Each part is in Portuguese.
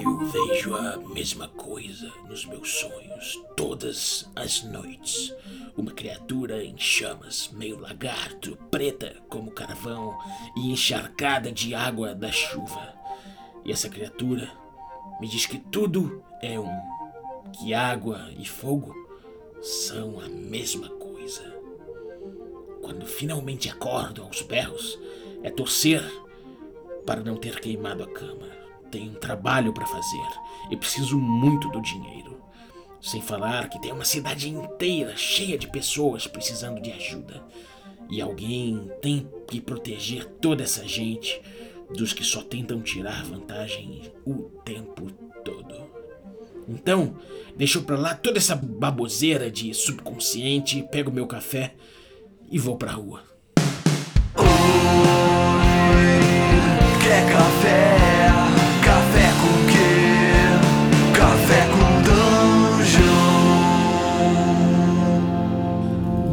Eu vejo a mesma coisa nos meus sonhos todas as noites. Uma criatura em chamas, meio lagarto, preta como carvão e encharcada de água da chuva. E essa criatura me diz que tudo é um, que água e fogo são a mesma coisa. Quando finalmente acordo aos berros, é torcer para não ter queimado a cama. Tenho um trabalho para fazer e preciso muito do dinheiro. Sem falar que tem uma cidade inteira cheia de pessoas precisando de ajuda. E alguém tem que proteger toda essa gente dos que só tentam tirar vantagem o tempo todo. Então, deixo pra lá toda essa baboseira de subconsciente, pego meu café e vou pra rua. Quer café? Café com quê? Café com dungeon.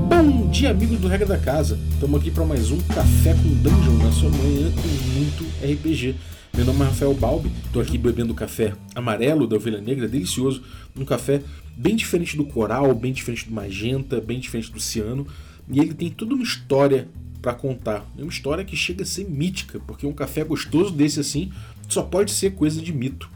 Bom dia, amigos do Regra da Casa. Estamos aqui para mais um Café com Dungeon na sua manhã com muito RPG. Meu nome é Rafael Balbi, estou aqui bebendo café amarelo da Ovelha Negra, delicioso. Um café bem diferente do coral, bem diferente do magenta, bem diferente do ciano. E ele tem toda uma história para contar. É uma história que chega a ser mítica, porque um café gostoso desse assim só pode ser coisa de mito.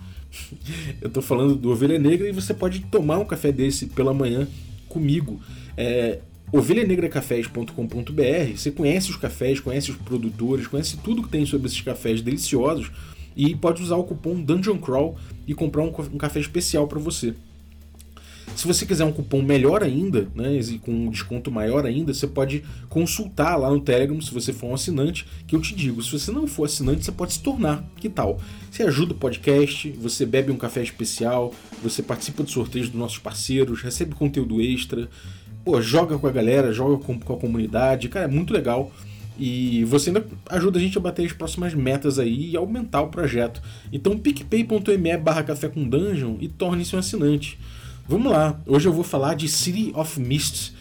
Eu estou falando do Ovelha Negra e você pode tomar um café desse pela manhã comigo. É, ovelhanegracafés.com.br, você conhece os cafés, conhece os produtores, conhece tudo que tem sobre esses cafés deliciosos e pode usar o cupom Dungeon Crawl e comprar um, um café especial para você. Se você quiser um cupom melhor ainda, né, e com um desconto maior ainda, você pode consultar lá no Telegram se você for um assinante, que eu te digo, se você não for assinante, você pode se tornar. Que tal? Você ajuda o podcast, você bebe um café especial, você participa de sorteios dos nossos parceiros, recebe conteúdo extra, pô, joga com a galera, joga com, com a comunidade, cara, é muito legal. E você ainda ajuda a gente a bater as próximas metas aí e aumentar o projeto. Então picpay.me barra café com dungeon e torne-se um assinante. Vamos lá, hoje eu vou falar de City of Mists,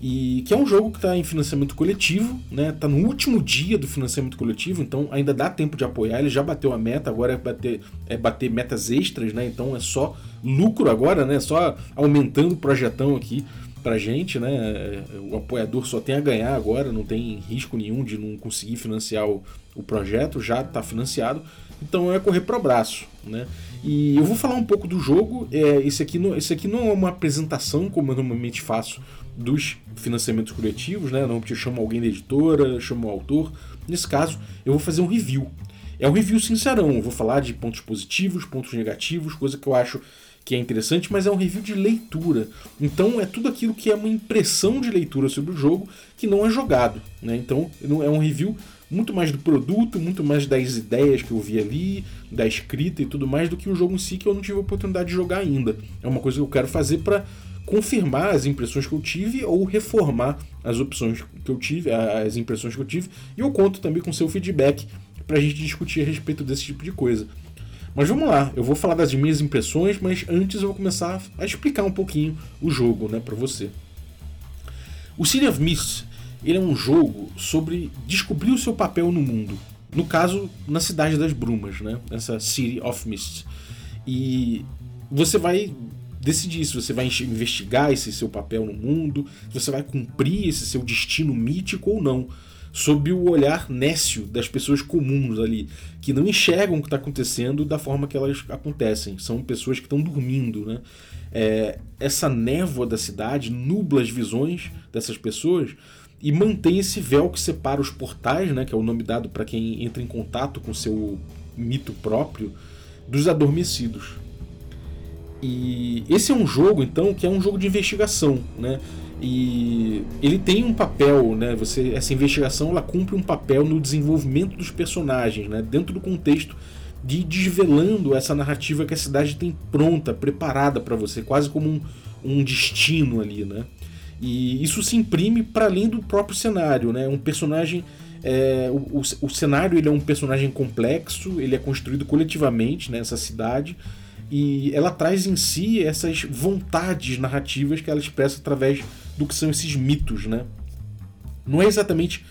e que é um jogo que está em financiamento coletivo, né? Tá no último dia do financiamento coletivo, então ainda dá tempo de apoiar. Ele já bateu a meta, agora é bater, é bater metas extras, né? Então é só lucro agora, né? Só aumentando o projetão aqui pra gente, né? O apoiador só tem a ganhar agora, não tem risco nenhum de não conseguir financiar o, o projeto, já está financiado. Então é correr para o braço, né? E eu vou falar um pouco do jogo. É, esse, aqui não, esse aqui não é uma apresentação, como eu normalmente faço, dos financiamentos coletivos, né? Normalmente eu chamo alguém da editora, chamo o autor. Nesse caso, eu vou fazer um review. É um review sincerão, eu vou falar de pontos positivos, pontos negativos, coisa que eu acho que é interessante, mas é um review de leitura. Então é tudo aquilo que é uma impressão de leitura sobre o jogo que não é jogado. Né? Então é um review muito mais do produto, muito mais das ideias que eu vi ali, da escrita e tudo mais, do que o jogo em si que eu não tive a oportunidade de jogar ainda. É uma coisa que eu quero fazer para confirmar as impressões que eu tive ou reformar as opções que eu tive, as impressões que eu tive, e eu conto também com seu feedback para a gente discutir a respeito desse tipo de coisa. Mas vamos lá, eu vou falar das minhas impressões, mas antes eu vou começar a explicar um pouquinho o jogo, né, para você. O City of Mist ele é um jogo sobre descobrir o seu papel no mundo. No caso, na Cidade das Brumas, né? Essa City of Mist. E você vai decidir se você vai investigar esse seu papel no mundo, se você vai cumprir esse seu destino mítico ou não, sob o olhar nécio das pessoas comuns ali, que não enxergam o que está acontecendo da forma que elas acontecem. São pessoas que estão dormindo, né? É, essa névoa da cidade nubla as visões dessas pessoas e mantém esse véu que separa os portais, né, que é o nome dado para quem entra em contato com seu mito próprio, dos adormecidos. E esse é um jogo, então, que é um jogo de investigação, né? E ele tem um papel, né? Você, essa investigação ela cumpre um papel no desenvolvimento dos personagens, né? Dentro do contexto de desvelando essa narrativa que a cidade tem pronta, preparada para você, quase como um, um destino ali, né? E isso se imprime para além do próprio cenário, né? Um personagem. É, o, o, cenário ele é um personagem complexo, ele é construído coletivamente nessa cidade e ela traz em si essas vontades narrativas que ela expressa através do que são esses mitos, né? Não é exatamente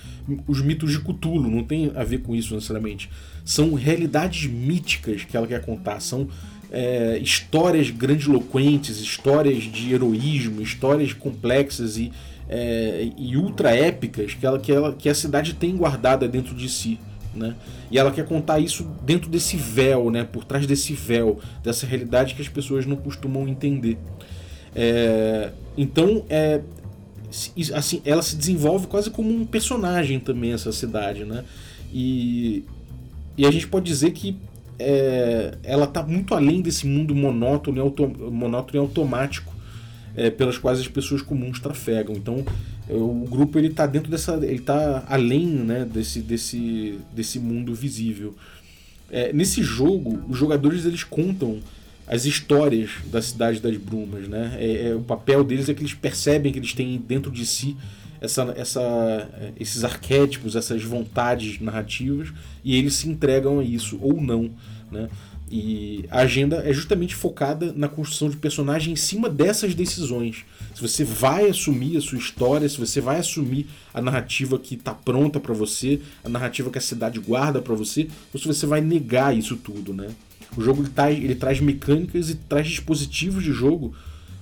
os mitos de Cthulhu, não tem a ver com isso necessariamente. São realidades míticas que ela quer contar, são é, histórias grandiloquentes, histórias de heroísmo, histórias complexas e, é, e ultra épicas que, ela, que, ela, que a cidade tem guardada dentro de si. Né? E ela quer contar isso dentro desse véu, né? por trás desse véu, dessa realidade que as pessoas não costumam entender. É, então, é, assim, ela se desenvolve quase como um personagem também, essa cidade. Né? E, e a gente pode dizer que é, ela está muito além desse mundo monótono e, monótono e automático é, pelas quais as pessoas comuns trafegam. Então, é, o grupo ele está dentro dessa, ele está além né, desse, desse, desse mundo visível. É, nesse jogo, os jogadores eles contam as histórias da cidade das brumas, né? É, é, o papel deles é que eles percebem que eles têm dentro de si essa, essa, esses arquétipos, essas vontades narrativas, e eles se entregam a isso, ou não. Né? E a agenda é justamente focada na construção de personagem em cima dessas decisões. Se você vai assumir a sua história, se você vai assumir a narrativa que está pronta para você, a narrativa que a cidade guarda para você, ou se você vai negar isso tudo, né? O jogo ele, tá, ele traz mecânicas e traz dispositivos de jogo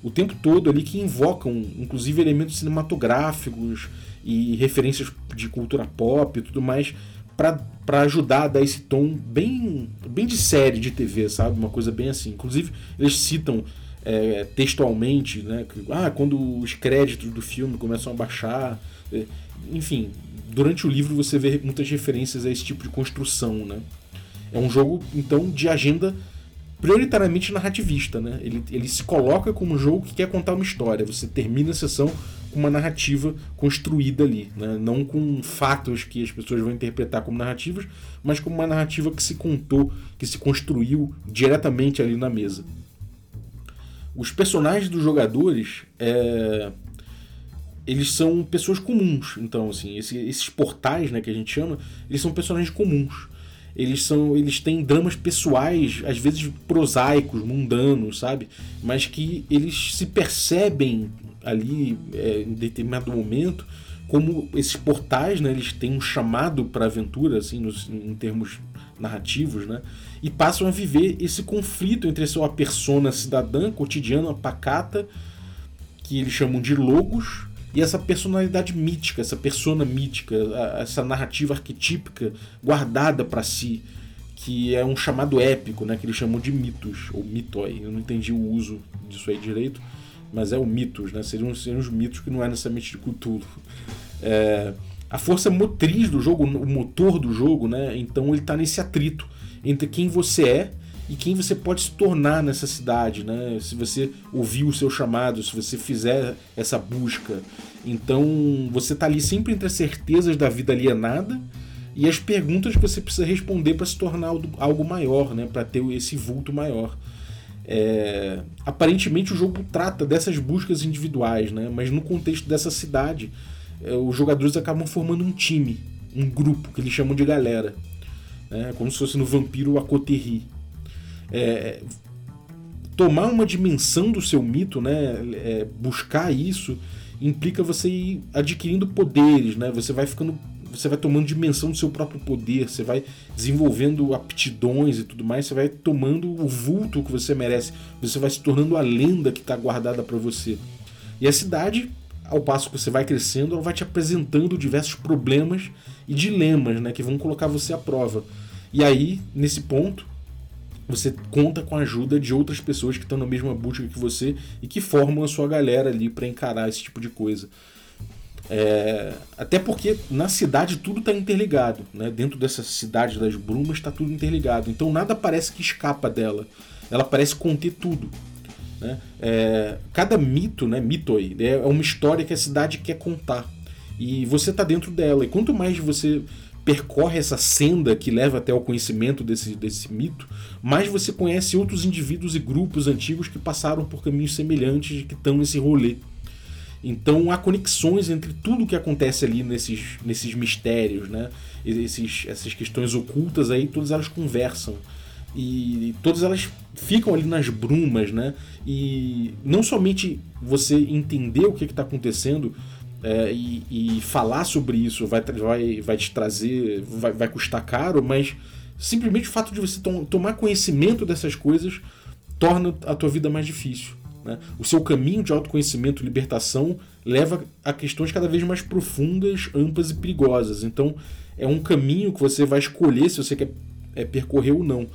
o tempo todo ali que invocam, inclusive, elementos cinematográficos e referências de cultura pop e tudo mais para ajudar a dar esse tom bem, bem de série de TV, sabe? Uma coisa bem assim. Inclusive, eles citam é, textualmente, né? Que, ah, quando os créditos do filme começam a baixar. É, enfim, durante o livro você vê muitas referências a esse tipo de construção, né? É um jogo, então, de agenda prioritariamente narrativista, né? Ele, ele se coloca como um jogo que quer contar uma história. Você termina a sessão com uma narrativa construída ali, né? não com fatos que as pessoas vão interpretar como narrativas, mas como uma narrativa que se contou, que se construiu diretamente ali na mesa. Os personagens dos jogadores, é... eles são pessoas comuns, então assim, esse, esses portais, né, que a gente chama, eles são personagens comuns eles são eles têm dramas pessoais às vezes prosaicos mundanos sabe? Mas que eles se percebem ali é, em determinado momento como esses portais né eles têm um chamado para aventura assim nos, em termos narrativos né? E passam a viver esse conflito entre a sua persona cidadã cotidiana pacata que eles chamam de logos e essa personalidade mítica, essa persona mítica, essa narrativa arquetípica guardada para si, que é um chamado épico, né, que eles chamam de mitos, ou mitoi. Eu não entendi o uso disso aí direito, mas é o mitos, né? Seriam, seriam os mitos que não é necessariamente de Cthulhu. É, a força motriz do jogo, o motor do jogo, né? Então ele está nesse atrito entre quem você é e quem você pode se tornar nessa cidade, né? Se você ouvir o seu chamado, se você fizer essa busca. Então você está ali sempre entre as certezas da vida alienada e as perguntas que você precisa responder para se tornar algo maior, né? Para ter esse vulto maior. É... Aparentemente o jogo trata dessas buscas individuais, né? Mas no contexto dessa cidade, é, os jogadores acabam formando um time, um grupo que eles chamam de galera, né? Como se fosse no Vampiro Acoterri é, tomar uma dimensão do seu mito, né, é, buscar isso, implica você ir adquirindo poderes, né? Você vai ficando, você vai tomando dimensão do seu próprio poder, você vai desenvolvendo aptidões e tudo mais, você vai tomando o vulto que você merece, você vai se tornando a lenda que está guardada para você. E a cidade, ao passo que você vai crescendo, ela vai te apresentando diversos problemas e dilemas, né, que vão colocar você à prova. E aí, nesse ponto, você conta com a ajuda de outras pessoas que estão na mesma busca que você e que formam a sua galera ali para encarar esse tipo de coisa. É, até porque na cidade tudo está interligado, né? dentro dessa cidade das brumas está tudo interligado, então nada parece que escapa dela, ela parece conter tudo. Né? É, cada mito, né, mitoi, é uma história que a cidade quer contar e você está dentro dela, e quanto mais você percorre essa senda que leva até o conhecimento desse, desse mito, mais você conhece outros indivíduos e grupos antigos que passaram por caminhos semelhantes e que estão nesse rolê. Então há conexões entre tudo que acontece ali nesses, nesses mistérios, né? Esses, essas questões ocultas aí, todas elas conversam. E todas elas ficam ali nas brumas, né? E não somente você entender o que está acontecendo, é, e, e, falar sobre isso vai, vai, vai te trazer, vai, vai custar caro, mas simplesmente o fato de você tom, tomar conhecimento dessas coisas torna a tua vida mais difícil. Né? O seu caminho de autoconhecimento e libertação leva a questões cada vez mais profundas, amplas e perigosas. Então, é um caminho que você vai escolher se você quer é, percorrer ou não.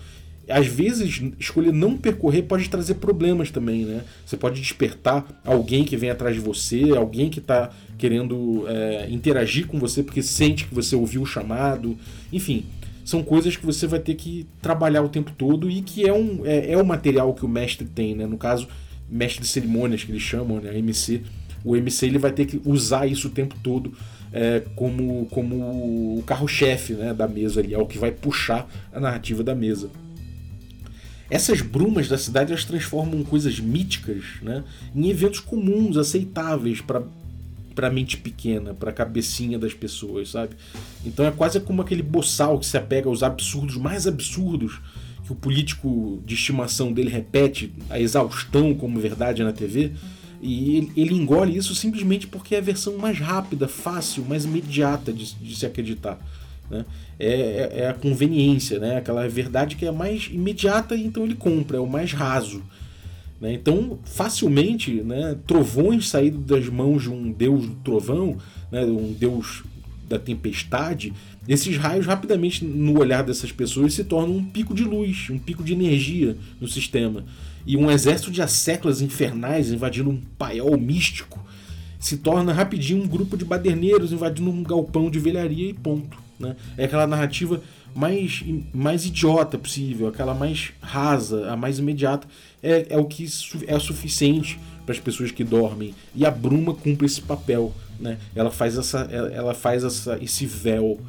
Às vezes, escolher não percorrer pode trazer problemas também, né? Você pode despertar alguém que vem atrás de você, alguém que está querendo é, interagir com você porque sente que você ouviu o chamado. Enfim, são coisas que você vai ter que trabalhar o tempo todo e que é, um, é, é o material que o mestre tem, né? No caso, mestre de cerimônias que eles chamam, né? MC. O MC ele vai ter que usar isso o tempo todo é, como, como o carro-chefe né, da mesa ali, é o que vai puxar a narrativa da mesa. Essas brumas da cidade elas transformam coisas míticas né, em eventos comuns, aceitáveis para para mente pequena, para cabecinha das pessoas, sabe? Então é quase como aquele boçal que se apega aos absurdos mais absurdos que o político de estimação dele repete a exaustão como verdade na TV. E ele, ele engole isso simplesmente porque é a versão mais rápida, fácil, mais imediata de, de se acreditar. Né? É, é, é, a conveniência, né? aquela verdade que é mais imediata, então ele compra, é o mais raso. Né? Então, facilmente, né, trovões saídos das mãos de um deus do trovão, né, um deus da tempestade, esses raios rapidamente no olhar dessas pessoas se tornam um pico de luz, um pico de energia no sistema. E um exército de asseclas infernais invadindo um paiol místico se torna rapidinho um grupo de baderneiros invadindo um galpão de velharia e ponto. Né? É aquela narrativa mais, mais idiota possível, aquela mais rasa, a mais imediata, é, é o que é suficiente para as pessoas que dormem. E a bruma cumpre esse papel. Né? Ela faz, essa, ela faz essa, esse véu.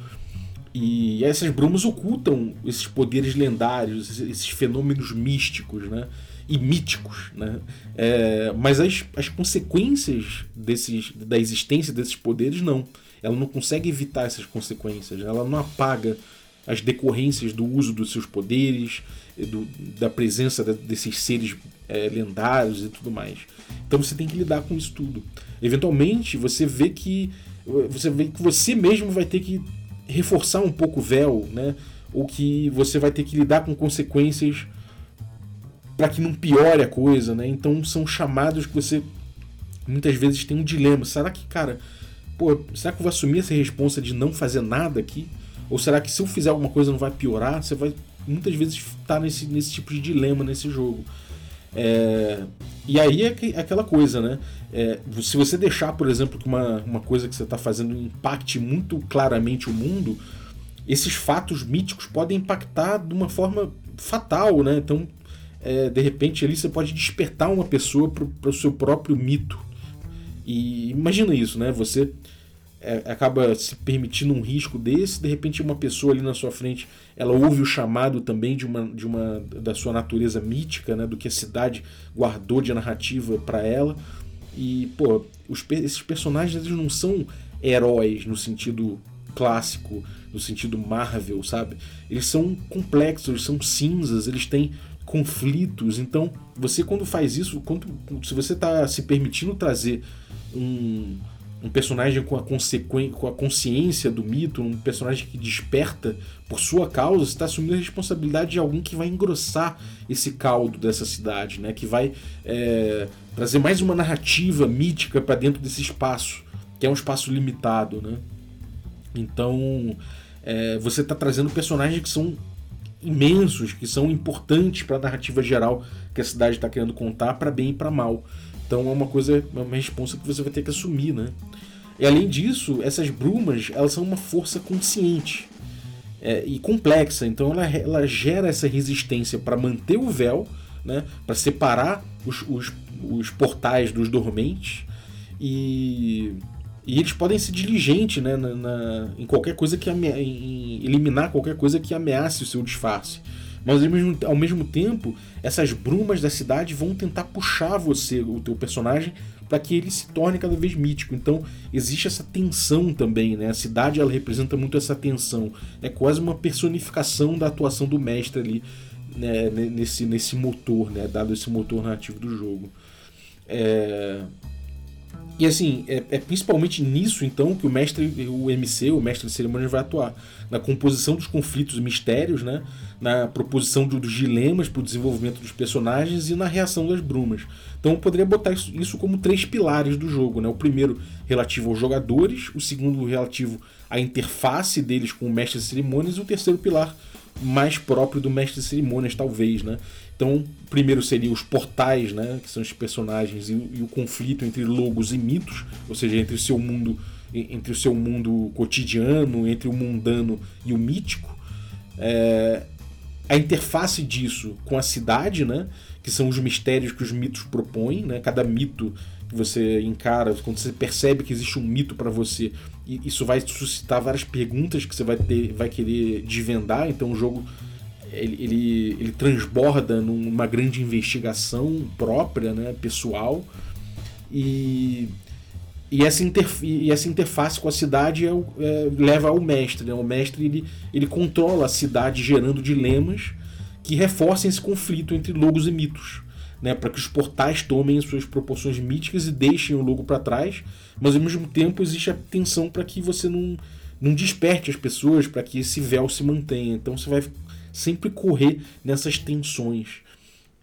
E essas brumas ocultam esses poderes lendários, esses fenômenos místicos né? e míticos. Né? É, mas as, as consequências desses, da existência desses poderes, não. Ela não consegue evitar essas consequências, ela não apaga as decorrências do uso dos seus poderes, do, da presença desses seres é, lendários e tudo mais. Então você tem que lidar com isso tudo. Eventualmente você vê que você vê que você mesmo vai ter que reforçar um pouco o véu, né? Ou que você vai ter que lidar com consequências para que não piore a coisa, né? Então são chamados que você muitas vezes tem um dilema. Será que, cara, pô, será que eu vou assumir essa responsa de não fazer nada aqui? Ou será que se eu fizer alguma coisa não vai piorar? Você vai muitas vezes estar tá nesse, nesse tipo de dilema nesse jogo. É, e aí é, que, é, aquela coisa, né? É, se você deixar, por exemplo, que uma, uma coisa que você está fazendo impacte muito claramente o mundo, esses fatos míticos podem impactar de uma forma fatal, né? Então, é, de repente, ali você pode despertar uma pessoa para o seu próprio mito. E imagina isso, né? Você é, acaba se permitindo um risco desse, de repente uma pessoa ali na sua frente, ela ouve o chamado também de uma, de uma da sua natureza mítica, né, do que a cidade guardou de narrativa para ela. E, pô, os, esses personagens eles não são heróis no sentido clássico, no sentido Marvel, sabe? Eles são complexos, eles são cinzas, eles têm conflitos. Então, você quando faz isso, quando, se você está se permitindo trazer um um personagem com a, com a consciência do mito, um personagem que desperta por sua causa, está assumindo a responsabilidade de alguém que vai engrossar esse caldo dessa cidade, né? que vai é, trazer mais uma narrativa mítica para dentro desse espaço, que é um espaço limitado. Né? Então é, você está trazendo personagens que são imensos, que são importantes para a narrativa geral que a cidade está querendo contar, para bem e para mal. Então é uma coisa, é uma resposta que você vai ter que assumir, né? E além disso, essas brumas, elas são uma força consciente é, e complexa. Então ela, ela gera essa resistência para manter o véu, né? Para separar os, os, os portais dos dormentes e e eles podem ser diligentes né, na, na, em qualquer coisa que em eliminar qualquer coisa que ameace o seu disfarce. Mas ao mesmo, ao mesmo tempo, essas brumas da cidade vão tentar puxar você, o teu personagem, para que ele se torne cada vez mítico. Então existe essa tensão também, né? A cidade ela representa muito essa tensão. É quase uma personificação da atuação do mestre ali né? nesse, nesse motor, né? Dado esse motor narrativo do jogo. É... E assim, é, é, principalmente nisso então que o mestre, o MC, o mestre de cerimônias vai atuar. Na composição dos conflitos e mistérios, né? na proposição dos dilemas para o desenvolvimento dos personagens e na reação das brumas. Então eu poderia botar isso, isso como três pilares do jogo. Né? O primeiro relativo aos jogadores, o segundo relativo à interface deles com o mestre de cerimônias e o terceiro pilar mais próprio do mestre de cerimônias, talvez, né? Então, primeiro seria os portais, né, que são os personagens e, e, o conflito entre logos e mitos, ou seja, entre o seu mundo, entre o seu mundo cotidiano, entre o mundano e o mítico. É, a interface disso com a cidade, né, que são os mistérios que os mitos propõem, né? Cada mito que você encara, quando você percebe que existe um mito para você, isso vai suscitar várias perguntas que você vai ter, vai querer desvendar. Então o jogo ele, ele, ele transborda numa grande investigação própria, né, pessoal. E, e, essa, e essa interface com a cidade é, é, leva ao mestre. Né? O mestre ele, ele controla a cidade gerando dilemas que reforcem esse conflito entre logos e mitos né, para que os portais tomem suas proporções míticas e deixem o logo para trás, mas ao mesmo tempo existe a tensão para que você não, não desperte as pessoas, para que esse véu se mantenha. Então você vai sempre correr nessas tensões.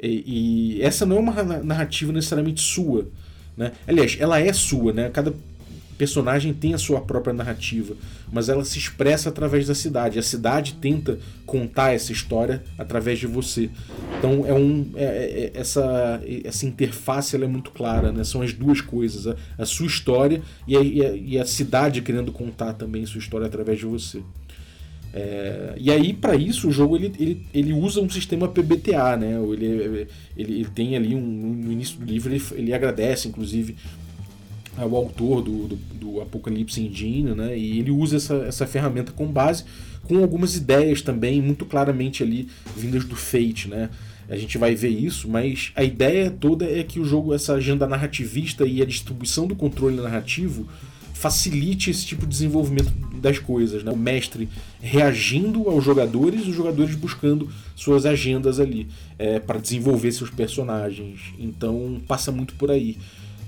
E, e, essa não é uma narrativa necessariamente sua. Né? Aliás, ela é sua, né? Cada personagem tem a sua própria narrativa, mas ela se expressa através da cidade. A cidade tenta contar essa história através de você. Então é um é, é, é essa essa interface ela é muito clara, né? São as duas coisas, a, a sua história e a, e, a, e a, cidade querendo contar também sua história através de você. É, e aí, para isso, o jogo ele, ele, ele usa um sistema PBTA, né? Ele, ele, ele tem ali um, no início do livro, ele, ele agradece, inclusive, o autor do, do, do Apocalypse Engine, né? E ele usa essa, essa ferramenta com base, com algumas ideias também muito claramente ali vindas do Fate, né? A gente vai ver isso, mas a ideia toda é que o jogo, essa agenda narrativista e a distribuição do controle narrativo facilite esse tipo de desenvolvimento das coisas, né? O mestre reagindo aos jogadores, os jogadores buscando suas agendas ali é, para desenvolver seus personagens. Então passa muito por aí.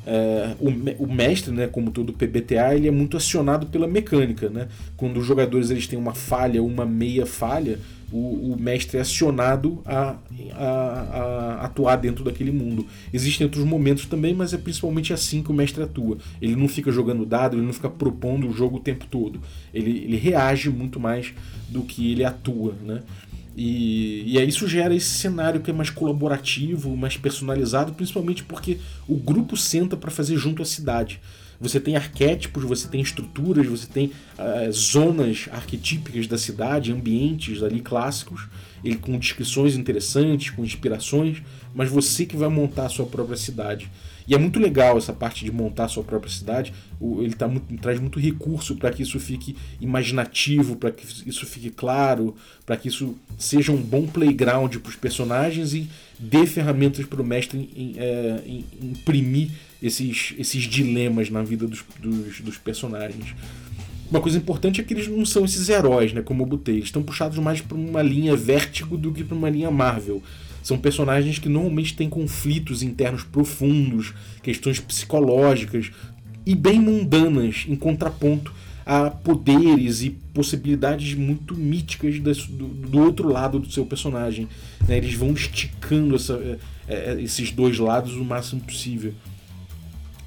É, o, o, mestre, né, como todo PBTA, ele é muito acionado pela mecânica. Né? Quando os jogadores eles têm uma falha, uma meia falha, o, o mestre é acionado a, a, a, atuar dentro daquele mundo. Existem outros momentos também, mas é principalmente assim que o mestre atua. Ele não fica jogando dado, ele não fica propondo o jogo o tempo todo. Ele, ele reage muito mais do que ele atua. Né? E, e aí isso gera esse cenário que é mais colaborativo, mais personalizado, principalmente porque o grupo senta para fazer junto à cidade. Você tem arquétipos, você tem estruturas, você tem uh, zonas arquetípicas da cidade, ambientes ali clássicos, ele com descrições interessantes, com inspirações, mas você que vai montar a sua própria cidade. E é muito legal essa parte de montar sua própria cidade. Ele tá muito, traz muito recurso para que isso fique imaginativo, para que isso fique claro, para que isso seja um bom playground para os personagens e dê ferramentas para o mestre em, é, em, imprimir esses, esses dilemas na vida dos, dos, dos personagens. Uma coisa importante é que eles não são esses heróis, né, como eu botei. Eles estão puxados mais para uma linha vértigo do que para uma linha Marvel. São personagens que normalmente têm conflitos internos profundos, questões psicológicas e bem mundanas, em contraponto a poderes e possibilidades muito míticas do, outro lado do seu personagem. Né? Eles vão esticando essa, é, é, esses dois lados o máximo possível.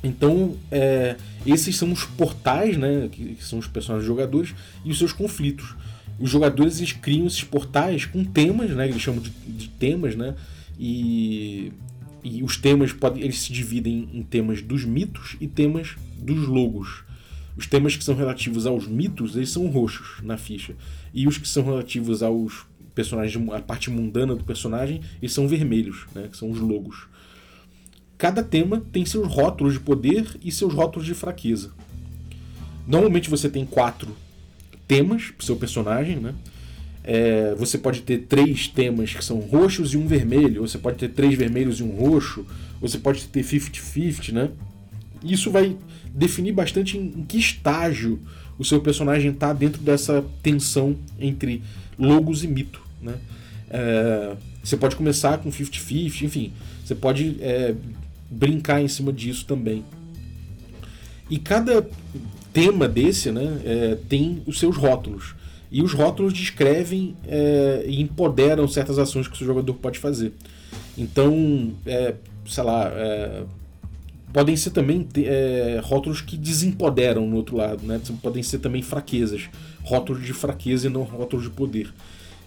Então, é, esses são os portais, né, que, são os personagens jogadores, e os seus conflitos os jogadores eles criam esses portais com temas, né? Eles chamam de, de temas, né? E, e os temas podem, eles se dividem em temas dos mitos e temas dos logos. Os temas que são relativos aos mitos, eles são roxos na ficha. E os que são relativos aos personagens, a parte mundana do personagem, eles são vermelhos, né? Que são os logos. Cada tema tem seus rótulos de poder e seus rótulos de fraqueza. Normalmente você tem quatro temas pro seu personagem, né? É, você pode ter três temas que são roxos e um vermelho, ou você pode ter três vermelhos e um roxo, ou você pode ter 50-50, né? Isso vai definir bastante em, em que estágio o seu personagem está dentro dessa tensão entre logos e mito, né? É, você pode começar com 50-50, enfim, você pode é, brincar em cima disso também. E cada tema desse né, é, tem os seus rótulos. E os rótulos descrevem é, e empoderam certas ações que o seu jogador pode fazer. Então, é, sei lá, é, podem ser também é, rótulos que desempoderam no outro lado, né? Podem ser também fraquezas, rótulos de fraqueza e não rótulos de poder.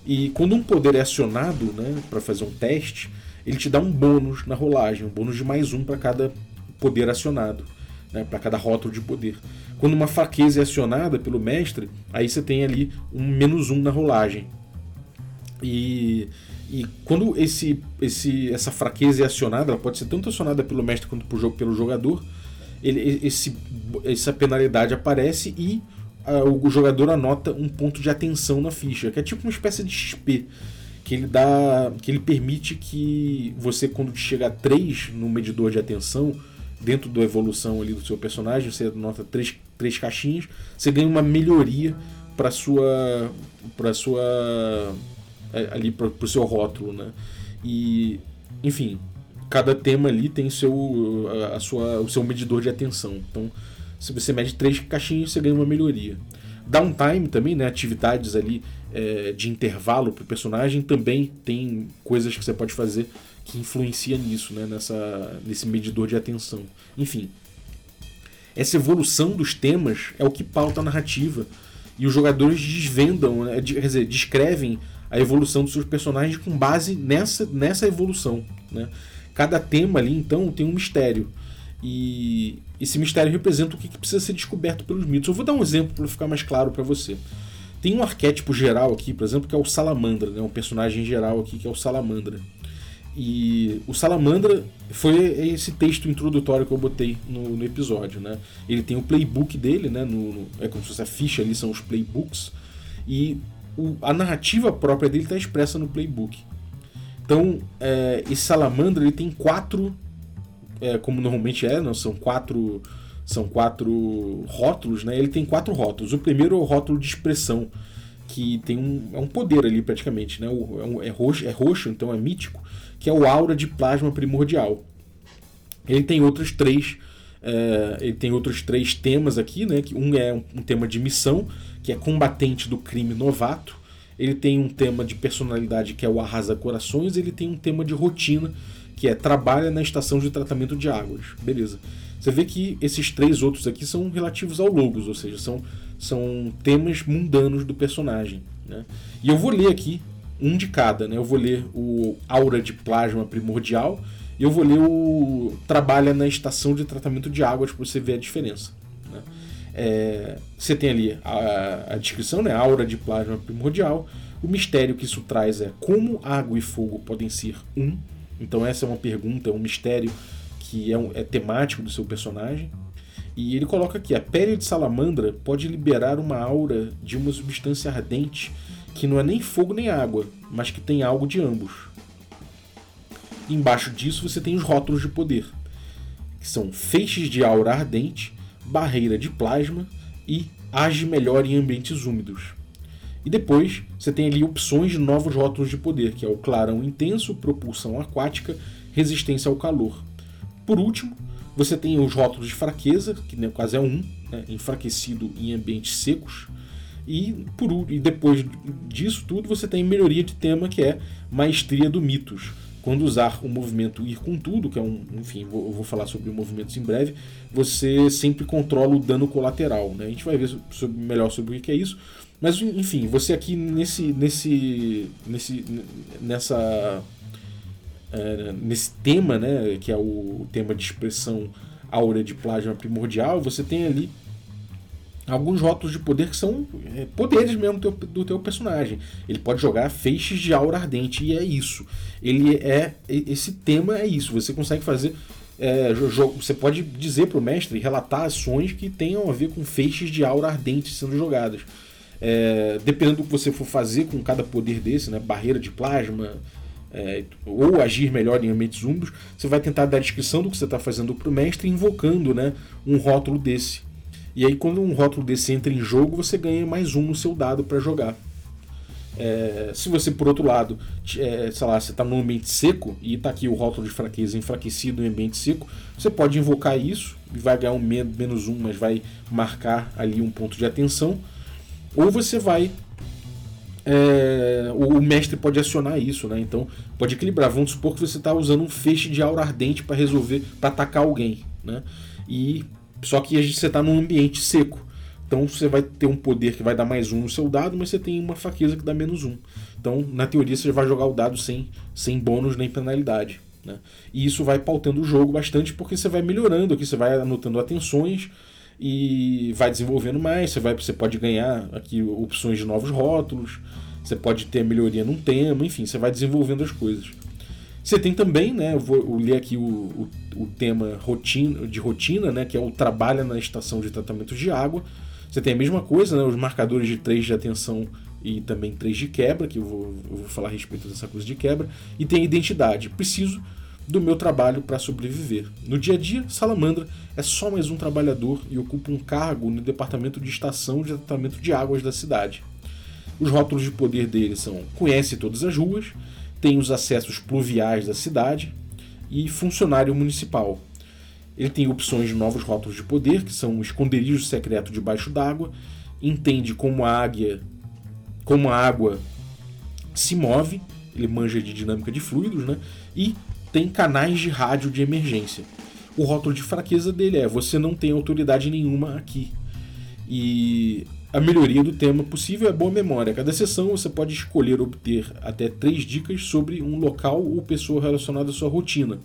E quando um poder é acionado, né, para fazer um teste, ele te dá um bônus na rolagem, um bônus de mais um para cada poder acionado, né, para cada rótulo de poder. Quando uma fraqueza é acionada pelo mestre, aí você tem ali um menos um na rolagem. E, e quando esse, esse, essa fraqueza é acionada, ela pode ser tanto acionada pelo mestre quanto pelo jogador, ele, esse, essa penalidade aparece e uh, o jogador anota um ponto de atenção na ficha, que é tipo uma espécie de XP que ele dá que ele permite que você quando chega a 3 no medidor de atenção dentro da evolução ali do seu personagem você anota três, três caixinhas você ganha uma melhoria para sua para sua é, ali para o seu rótulo né e enfim cada tema ali tem seu a sua o seu medidor de atenção então se você mede três caixinhas, você ganha uma melhoria. Downtime também, né? Atividades ali é, de intervalo para o personagem também tem coisas que você pode fazer que influencia nisso, né? Nessa, nesse medidor de atenção. Enfim, essa evolução dos temas é o que pauta a narrativa e os jogadores desvendam, né? quer dizer, descrevem a evolução dos seus personagens com base nessa, nessa evolução. Né? Cada tema ali, então, tem um mistério. E esse mistério representa o que precisa ser descoberto pelos mitos. Eu vou dar um exemplo para ficar mais claro para você. Tem um arquétipo geral aqui, por exemplo, que é o Salamandra, né? um personagem geral aqui que é o Salamandra. E o Salamandra foi esse texto introdutório que eu botei no, no episódio. Né? Ele tem o playbook dele, né? No, no, é como se fosse a ficha ali, são os playbooks. E o, a narrativa própria dele está expressa no playbook. Então, é, esse Salamandra ele tem quatro é, como normalmente é, não, são quatro são quatro rótulos, né? Ele tem quatro rótulos. O primeiro é o rótulo de expressão, que tem um, é um poder ali praticamente, né? O, é, um, é, roxo, é roxo, então é mítico, que é o aura de plasma primordial. Ele tem outros três, é, ele tem outros três temas aqui, né? Um é um, um tema de missão, que é combatente do crime novato. Ele tem um tema de personalidade que é o arrasa corações. Ele tem um tema de rotina que é trabalha na estação de tratamento de águas. Beleza. Você vê que esses três outros aqui são relativos ao Logos, ou seja, são, são temas mundanos do personagem. Né? E eu vou ler aqui um de cada. Né? Eu vou ler o Aura de Plasma Primordial e eu vou ler o Trabalha na Estação de Tratamento de Águas para você ver a diferença. Né? É, você tem ali a, a descrição, né? Aura de Plasma Primordial. O mistério que isso traz é como água e fogo podem ser um então essa é uma pergunta, é um mistério que é, um, é temático do seu personagem. E ele coloca aqui: a pele de salamandra pode liberar uma aura de uma substância ardente que não é nem fogo nem água, mas que tem algo de ambos. embaixo disso você tem os rótulos de poder, que são feixes de aura ardente, barreira de plasma e age melhor em ambientes úmidos. E depois você tem ali opções de novos rótulos de poder, que é o clarão intenso, propulsão aquática, resistência ao calor. Por último, você tem os rótulos de fraqueza, que no caso é um, né, enfraquecido em ambientes secos. E, por, e depois disso tudo, você tem melhoria de tema, que é maestria do mitos. Quando usar o movimento ir com tudo, que é um. Enfim, vou, eu vou falar sobre movimentos em breve, você sempre controla o dano colateral. Né? A gente vai ver sobre, melhor sobre o que é isso. Mas enfim, você aqui nesse nesse nesse nessa é, nesse tema, né, que é o tema de expressão áurea de plasma primordial, você tem ali alguns rótulos de poder que são é, poderes mesmo do teu, do teu, personagem. Ele pode jogar feixes de aura ardente e é isso. Ele é esse tema é isso. Você consegue fazer é, você pode dizer para o mestre relatar ações que tenham a ver com feixes de aura ardente sendo jogadas. É, dependendo do que você for fazer com cada poder desse, né, barreira de plasma, é, ou agir melhor em ambientes úmidos, você vai tentar dar a descrição do que você está fazendo para o mestre, invocando né, um rótulo desse. E aí, quando um rótulo desse entra em jogo, você ganha mais um no seu dado para jogar. É, se você, por outro lado, é, sei lá, você está num ambiente seco e está aqui o rótulo de fraqueza enfraquecido em ambiente seco, você pode invocar isso e vai ganhar um menos um, mas vai marcar ali um ponto de atenção. Ou você vai. É, o mestre pode acionar isso, né? Então pode equilibrar. Vamos supor que você está usando um feixe de aura ardente para resolver, para atacar alguém, né? E só que você está num ambiente seco. Então você vai ter um poder que vai dar mais um no seu dado, mas você tem uma fraqueza que dá menos um. Então, na teoria, você vai jogar o dado sem, sem bônus nem penalidade. Né? E isso vai pautando o jogo bastante porque você vai melhorando aqui, você vai anotando atenções e vai desenvolvendo mais. Você, vai, você pode ganhar aqui opções de novos rótulos, você pode ter melhoria num tema, enfim, você vai desenvolvendo as coisas. Você tem também, né, eu vou ler aqui o, o, o tema rotina, de rotina, né, que é o trabalho na estação de tratamento de água. Você tem a mesma coisa, né? Os marcadores de 3 de atenção e também 3 de quebra, que eu vou, eu vou falar a respeito dessa coisa de quebra. E tem a identidade. Preciso do meu trabalho para sobreviver. No dia a dia, Salamandra é só mais um trabalhador e ocupa um cargo no departamento de estação de tratamento de águas da cidade. Os rótulos de poder dele são conhece todas as ruas, tem os acessos pluviais da cidade e funcionário municipal. Ele tem opções de novos rótulos de poder, que são o esconderijo secreto debaixo d'água, entende como a águia, como a água se move, ele manja de dinâmica de fluidos, né? E tem canais de rádio de emergência. O rótulo de fraqueza dele é: você não tem autoridade nenhuma aqui. E a melhoria do tema possível é boa memória. Cada sessão você pode escolher obter até três dicas sobre um local ou pessoa relacionada à sua rotina.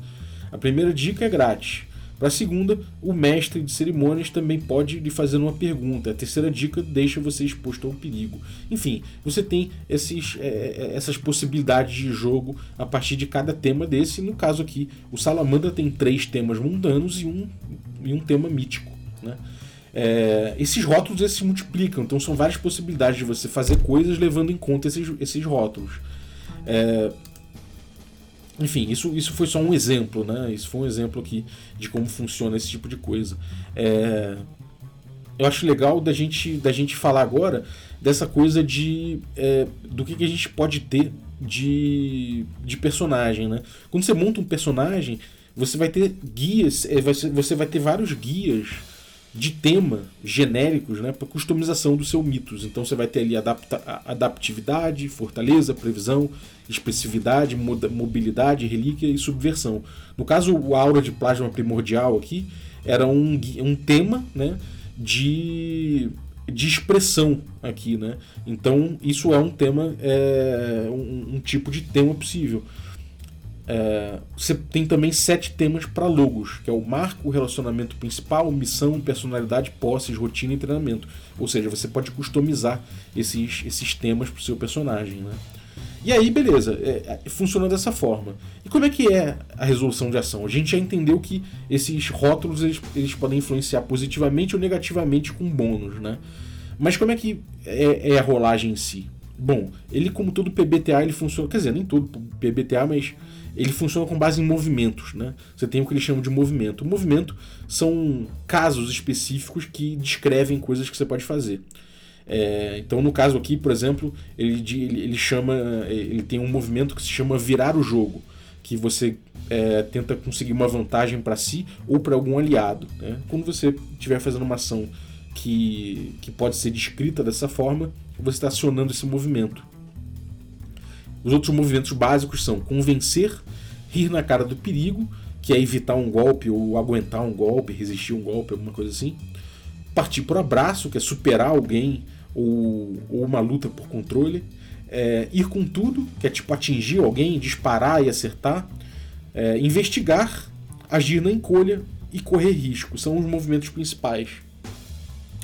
A primeira dica é grátis. Para a segunda, o mestre de cerimônias também pode lhe fazer uma pergunta. A terceira dica deixa você exposto ao perigo. Enfim, você tem esses, é, é, essas possibilidades de jogo a partir de cada tema desse. No caso aqui, o Salamandra tem três temas mundanos e um, e um tema mítico. Né? É, esses rótulos esses se multiplicam, então são várias possibilidades de você fazer coisas levando em conta esses, esses rótulos. É, enfim, isso, isso foi só um exemplo, né? Isso foi um exemplo aqui de como funciona esse tipo de coisa. É... Eu acho legal da gente, da gente falar agora dessa coisa de é, do que, que a gente pode ter de, de personagem, né? Quando você monta um personagem, você vai ter guias, é, você vai ter vários guias de tema genéricos né, para customização do seu mitos. Então você vai ter ali adapta adaptividade, fortaleza, previsão, expressividade, mobilidade, relíquia e subversão. No caso, o aura de plasma primordial aqui era um, um tema né, de, de expressão aqui. Né? Então isso é um tema, é, um, um tipo de tema possível. É, você tem também sete temas para logos, que é o marco, o relacionamento principal, missão, personalidade, posses, rotina e treinamento. Ou seja, você pode customizar esses, esses temas para o seu personagem. Né? E aí, beleza, é, é, funciona dessa forma. E como é que é a resolução de ação? A gente já entendeu que esses rótulos eles, eles podem influenciar positivamente ou negativamente com bônus, né? Mas como é que é, é a rolagem em si? Bom, ele como todo PBTA ele funciona, quer dizer, nem todo PBTA, mas ele funciona com base em movimentos, né? Você tem o que eles chamam de movimento. O movimento são casos específicos que descrevem coisas que você pode fazer. É, então, no caso aqui, por exemplo, ele, ele, chama, ele tem um movimento que se chama virar o jogo, que você é, tenta conseguir uma vantagem para si ou para algum aliado. Né? Quando você estiver fazendo uma ação que, que pode ser descrita dessa forma, você está acionando esse movimento. Os outros movimentos básicos são convencer, rir na cara do perigo, que é evitar um golpe ou aguentar um golpe, resistir um golpe, alguma coisa assim. Partir por abraço, que é superar alguém ou, ou uma luta por controle. É, ir com tudo, que é tipo atingir alguém, disparar e acertar. É, investigar, agir na encolha e correr risco. São os movimentos principais.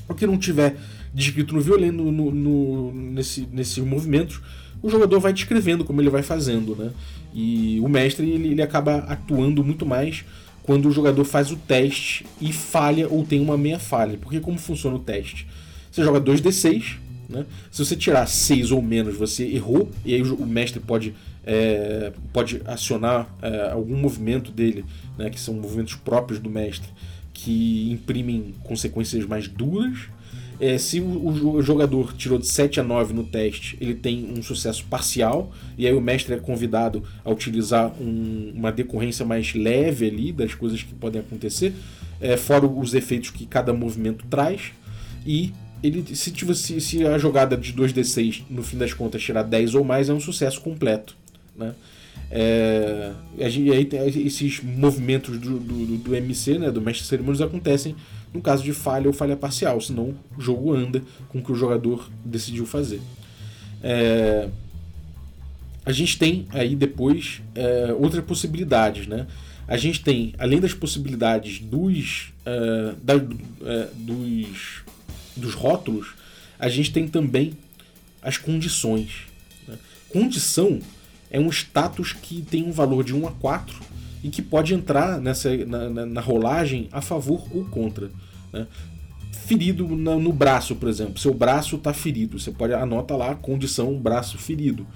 O que não tiver descrito no violino, no, no, nesse, nesses movimentos, o jogador vai descrevendo como ele vai fazendo, né? E o mestre ele, ele acaba atuando muito mais quando o jogador faz o teste e falha ou tem uma meia falha. Porque como funciona o teste? Você joga 2d6, né? Se você tirar 6 ou menos, você errou, e aí o mestre pode, é, pode acionar é, algum movimento dele, né? que são movimentos próprios do mestre, que imprimem consequências mais duras. É, se o, jogador tirou de 7 a 9 no teste, ele tem um sucesso parcial, e aí o mestre é convidado a utilizar um, uma decorrência mais leve ali das coisas que podem acontecer, é, fora os efeitos que cada movimento traz. E ele, se, se, se a jogada de 2d6 no fim das contas tirar 10 ou mais, é um sucesso completo. Né? É, e aí esses movimentos do, do, do MC, né, do mestre de cerimônias, acontecem no caso de falha ou falha parcial, senão o jogo anda com o que o jogador decidiu fazer. É, a gente tem aí depois é, outras possibilidades, né? A gente tem, além das possibilidades dos, é, da, é, dos, dos rótulos, a gente tem também as condições. Né? Condição é um status que tem um valor de 1 a 4 e que pode entrar nessa, na, na, na rolagem a favor ou contra. Né? Ferido no, no braço, por exemplo. Seu braço está ferido. Você pode anota lá condição braço ferido.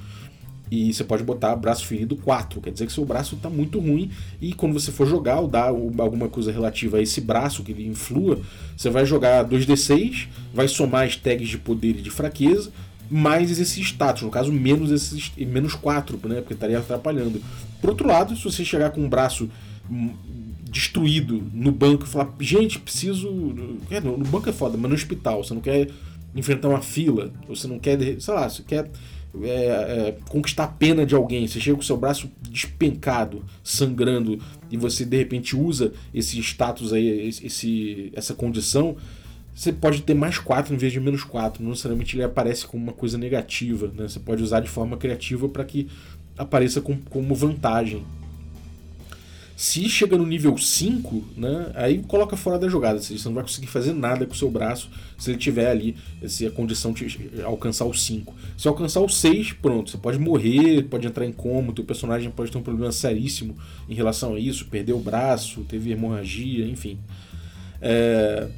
E você pode botar braço ferido 4, quer dizer que seu braço está muito ruim. E quando você for jogar ou dar alguma coisa relativa a esse braço que ele influa, você vai jogar 2d6, vai somar as tags de poder e de fraqueza, mais esse status, no caso, menos esses menos 4, né? Porque estaria atrapalhando. Por outro lado, se você chegar com um braço destruído no banco e falar, gente, preciso. É, no banco é foda, mas no hospital, você não quer enfrentar uma fila, você não quer, sei lá, você quer é, é, conquistar a pena de alguém, você chega com seu braço despencado, sangrando, e você de repente usa esse status aí, esse, essa condição, você pode ter mais 4 em vez de menos 4. Não necessariamente ele aparece como uma coisa negativa. Né? Você pode usar de forma criativa para que apareça com, como vantagem. Se chega no nível 5, né, aí coloca fora da jogada. Você não vai conseguir fazer nada com o seu braço se ele tiver ali, se a condição de alcançar o 5. Se alcançar o 6, pronto, você pode morrer, pode entrar em coma, teu personagem pode ter um problema seríssimo em relação a isso, perder o braço, teve hemorragia, enfim. É...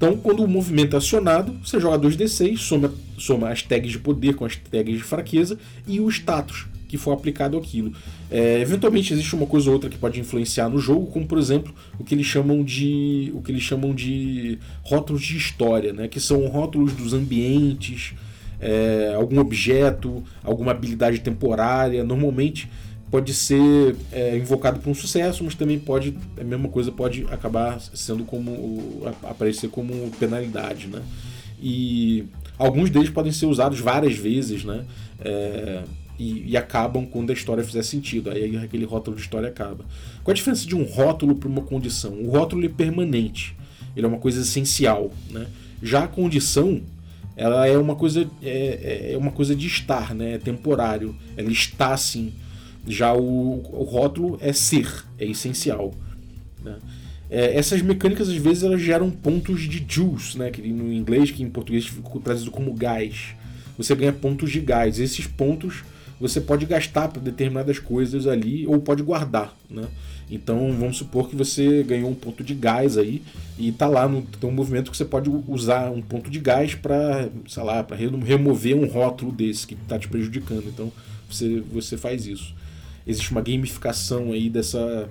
Então, quando o movimento é acionado, você joga 2d6, soma, soma as tags de poder com as tags de fraqueza e o status que for aplicado aquilo. É, eventualmente existe uma coisa ou outra que pode influenciar no jogo, como por exemplo o que eles chamam de o que eles chamam de rótulos de história, né? que são rótulos dos ambientes, é, algum objeto, alguma habilidade temporária. Normalmente pode ser é, invocado por um sucesso, mas também pode a mesma coisa pode acabar sendo como aparecer como penalidade, né? E alguns deles podem ser usados várias vezes, né? É, e, e, acabam quando a história fizer sentido. Aí aquele rótulo de história acaba. Qual a diferença de um rótulo para uma condição? O rótulo é permanente, ele é uma coisa essencial. Né? Já a condição ela é uma coisa é, é, é uma coisa de estar, né? é temporário. Ela está assim. Já o, o rótulo é ser, é essencial. Né? É, essas mecânicas às vezes elas geram pontos de juice, né? que no inglês, que em português ficou traduzido como gás. Você ganha pontos de gás. Esses pontos você pode gastar para determinadas coisas ali ou pode guardar, né? Então vamos supor que você ganhou um ponto de gás aí e tá lá no um movimento que você pode usar um ponto de gás para, sei lá, para remover um rótulo desse que está te prejudicando. Então você você faz isso. Existe uma gamificação aí dessa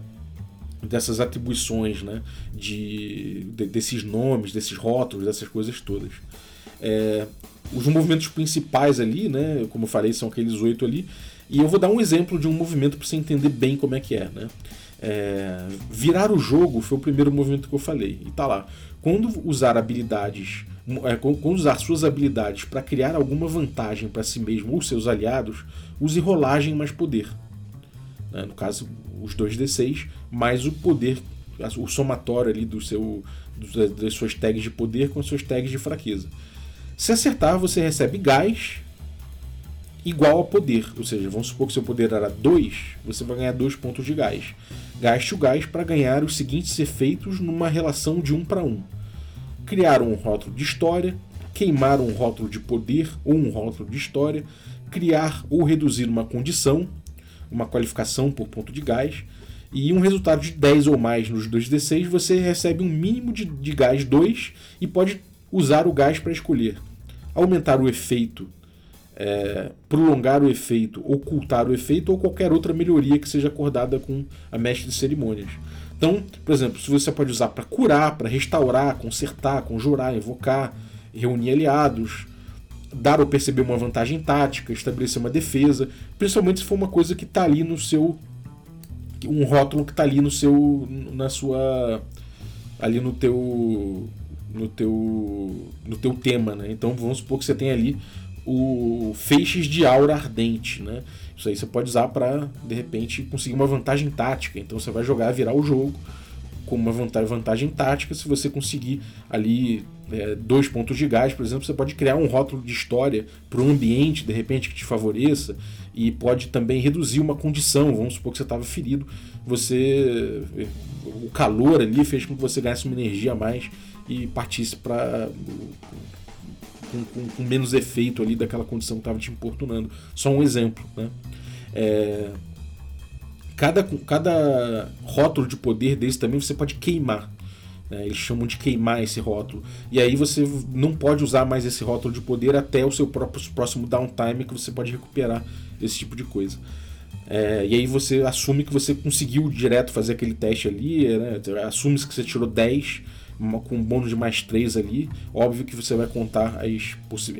dessas atribuições, né? De, de desses nomes, desses rótulos, dessas coisas todas. É, os movimentos principais ali, né, como eu falei, são aqueles oito ali. E eu vou dar um exemplo de um movimento para você entender bem como é que é. Né? É, virar o jogo foi o primeiro movimento que eu falei. E tá lá. Quando usar habilidades, é, quando usar suas habilidades para criar alguma vantagem para si mesmo ou seus aliados, use rolagem mais poder. Né? No caso, os 2d6 mais o poder, o somatório ali do seu, das suas tags de poder com as suas tags de fraqueza. Se acertar, você recebe gás igual a poder. Ou seja, vamos supor que seu poder era 2, você vai ganhar 2 pontos de gás. Gaste o gás para ganhar os seguintes efeitos numa relação de 1 para 1. Criar um rótulo de história, queimar um rótulo de poder ou um rótulo de história, criar ou reduzir uma condição, uma qualificação por ponto de gás, e um resultado de 10 ou mais nos 2d6, você recebe um mínimo de, de gás 2 e pode usar o gás para escolher aumentar o efeito, é, prolongar o efeito, ocultar o efeito ou qualquer outra melhoria que seja acordada com a mestre de cerimônias. Então, por exemplo, se você pode usar para curar, para restaurar, consertar, conjurar, invocar, reunir aliados, dar ou perceber uma vantagem tática, estabelecer uma defesa, principalmente se for uma coisa que está ali no seu um rótulo que está ali no seu na sua ali no teu no teu no teu tema, né? Então vamos supor que você tem ali o feixes de aura ardente, né? Isso aí você pode usar para de repente conseguir uma vantagem tática. Então você vai jogar, virar o jogo com uma vantagem tática. Se você conseguir ali é, dois pontos de gás, por exemplo, você pode criar um rótulo de história para um ambiente de repente que te favoreça e pode também reduzir uma condição. Vamos supor que você estava ferido, você o calor ali fez com que você ganhasse uma energia a mais e partisse para com, com, com, menos efeito ali daquela condição que estava te importunando. Só um exemplo, né? É, cada, cada rótulo de poder desse também você pode queimar. Né? Eles chamam de queimar esse rótulo. E aí você não pode usar mais esse rótulo de poder até o seu próprio próximo downtime que você pode recuperar esse tipo de coisa. É, e aí você assume que você conseguiu direto fazer aquele teste ali, né? assume que você tirou 10 com um bônus de mais 3 ali. Óbvio que você vai contar as,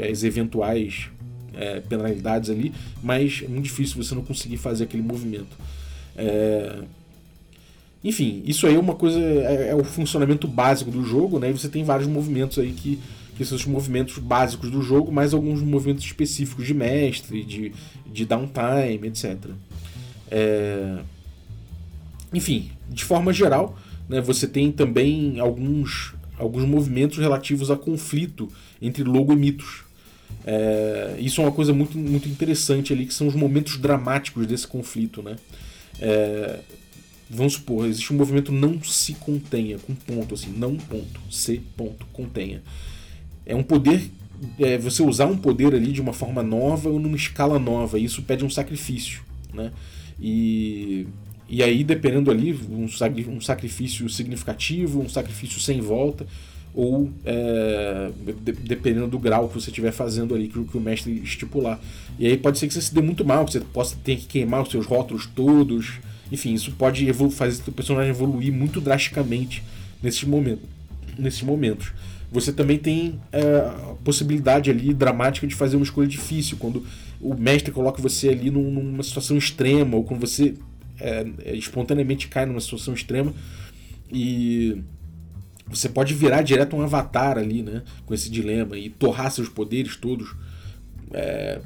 as eventuais é, penalidades ali, mas é muito difícil você não conseguir fazer aquele movimento. É... Enfim, isso aí é uma coisa. É, é, o funcionamento básico do jogo, né? E você tem vários movimentos aí que, que são os movimentos básicos do jogo, mais alguns movimentos específicos de mestre, de, de downtime, etc. É... Enfim, de forma geral, né, você tem também alguns, alguns movimentos relativos a conflito entre logo e mitos. É, isso é uma coisa muito, muito interessante ali, que são os momentos dramáticos desse conflito. Né? É, vamos supor, existe um movimento não se contenha, com ponto, assim, não ponto, se ponto, contenha. É um poder, é, você usar um poder ali de uma forma nova ou numa escala nova, isso pede um sacrifício. Né? E e aí, dependendo ali, um, um sacrifício significativo, um sacrifício sem volta, ou é, de, dependendo do grau que você estiver fazendo ali, que, que, o mestre estipular. E aí pode ser que você se dê muito mal, que você possa ter que queimar os seus rótulos todos. Enfim, isso pode fazer o personagem evoluir muito drasticamente nesses momentos. Nesses momentos. Você também tem é, a possibilidade ali dramática de fazer uma escolha difícil, quando o mestre coloca você ali num, numa situação extrema, ou quando você é, é, espontaneamente cai numa situação extrema e você pode virar direto um avatar ali, né? Com esse dilema e torrar seus poderes todos. É,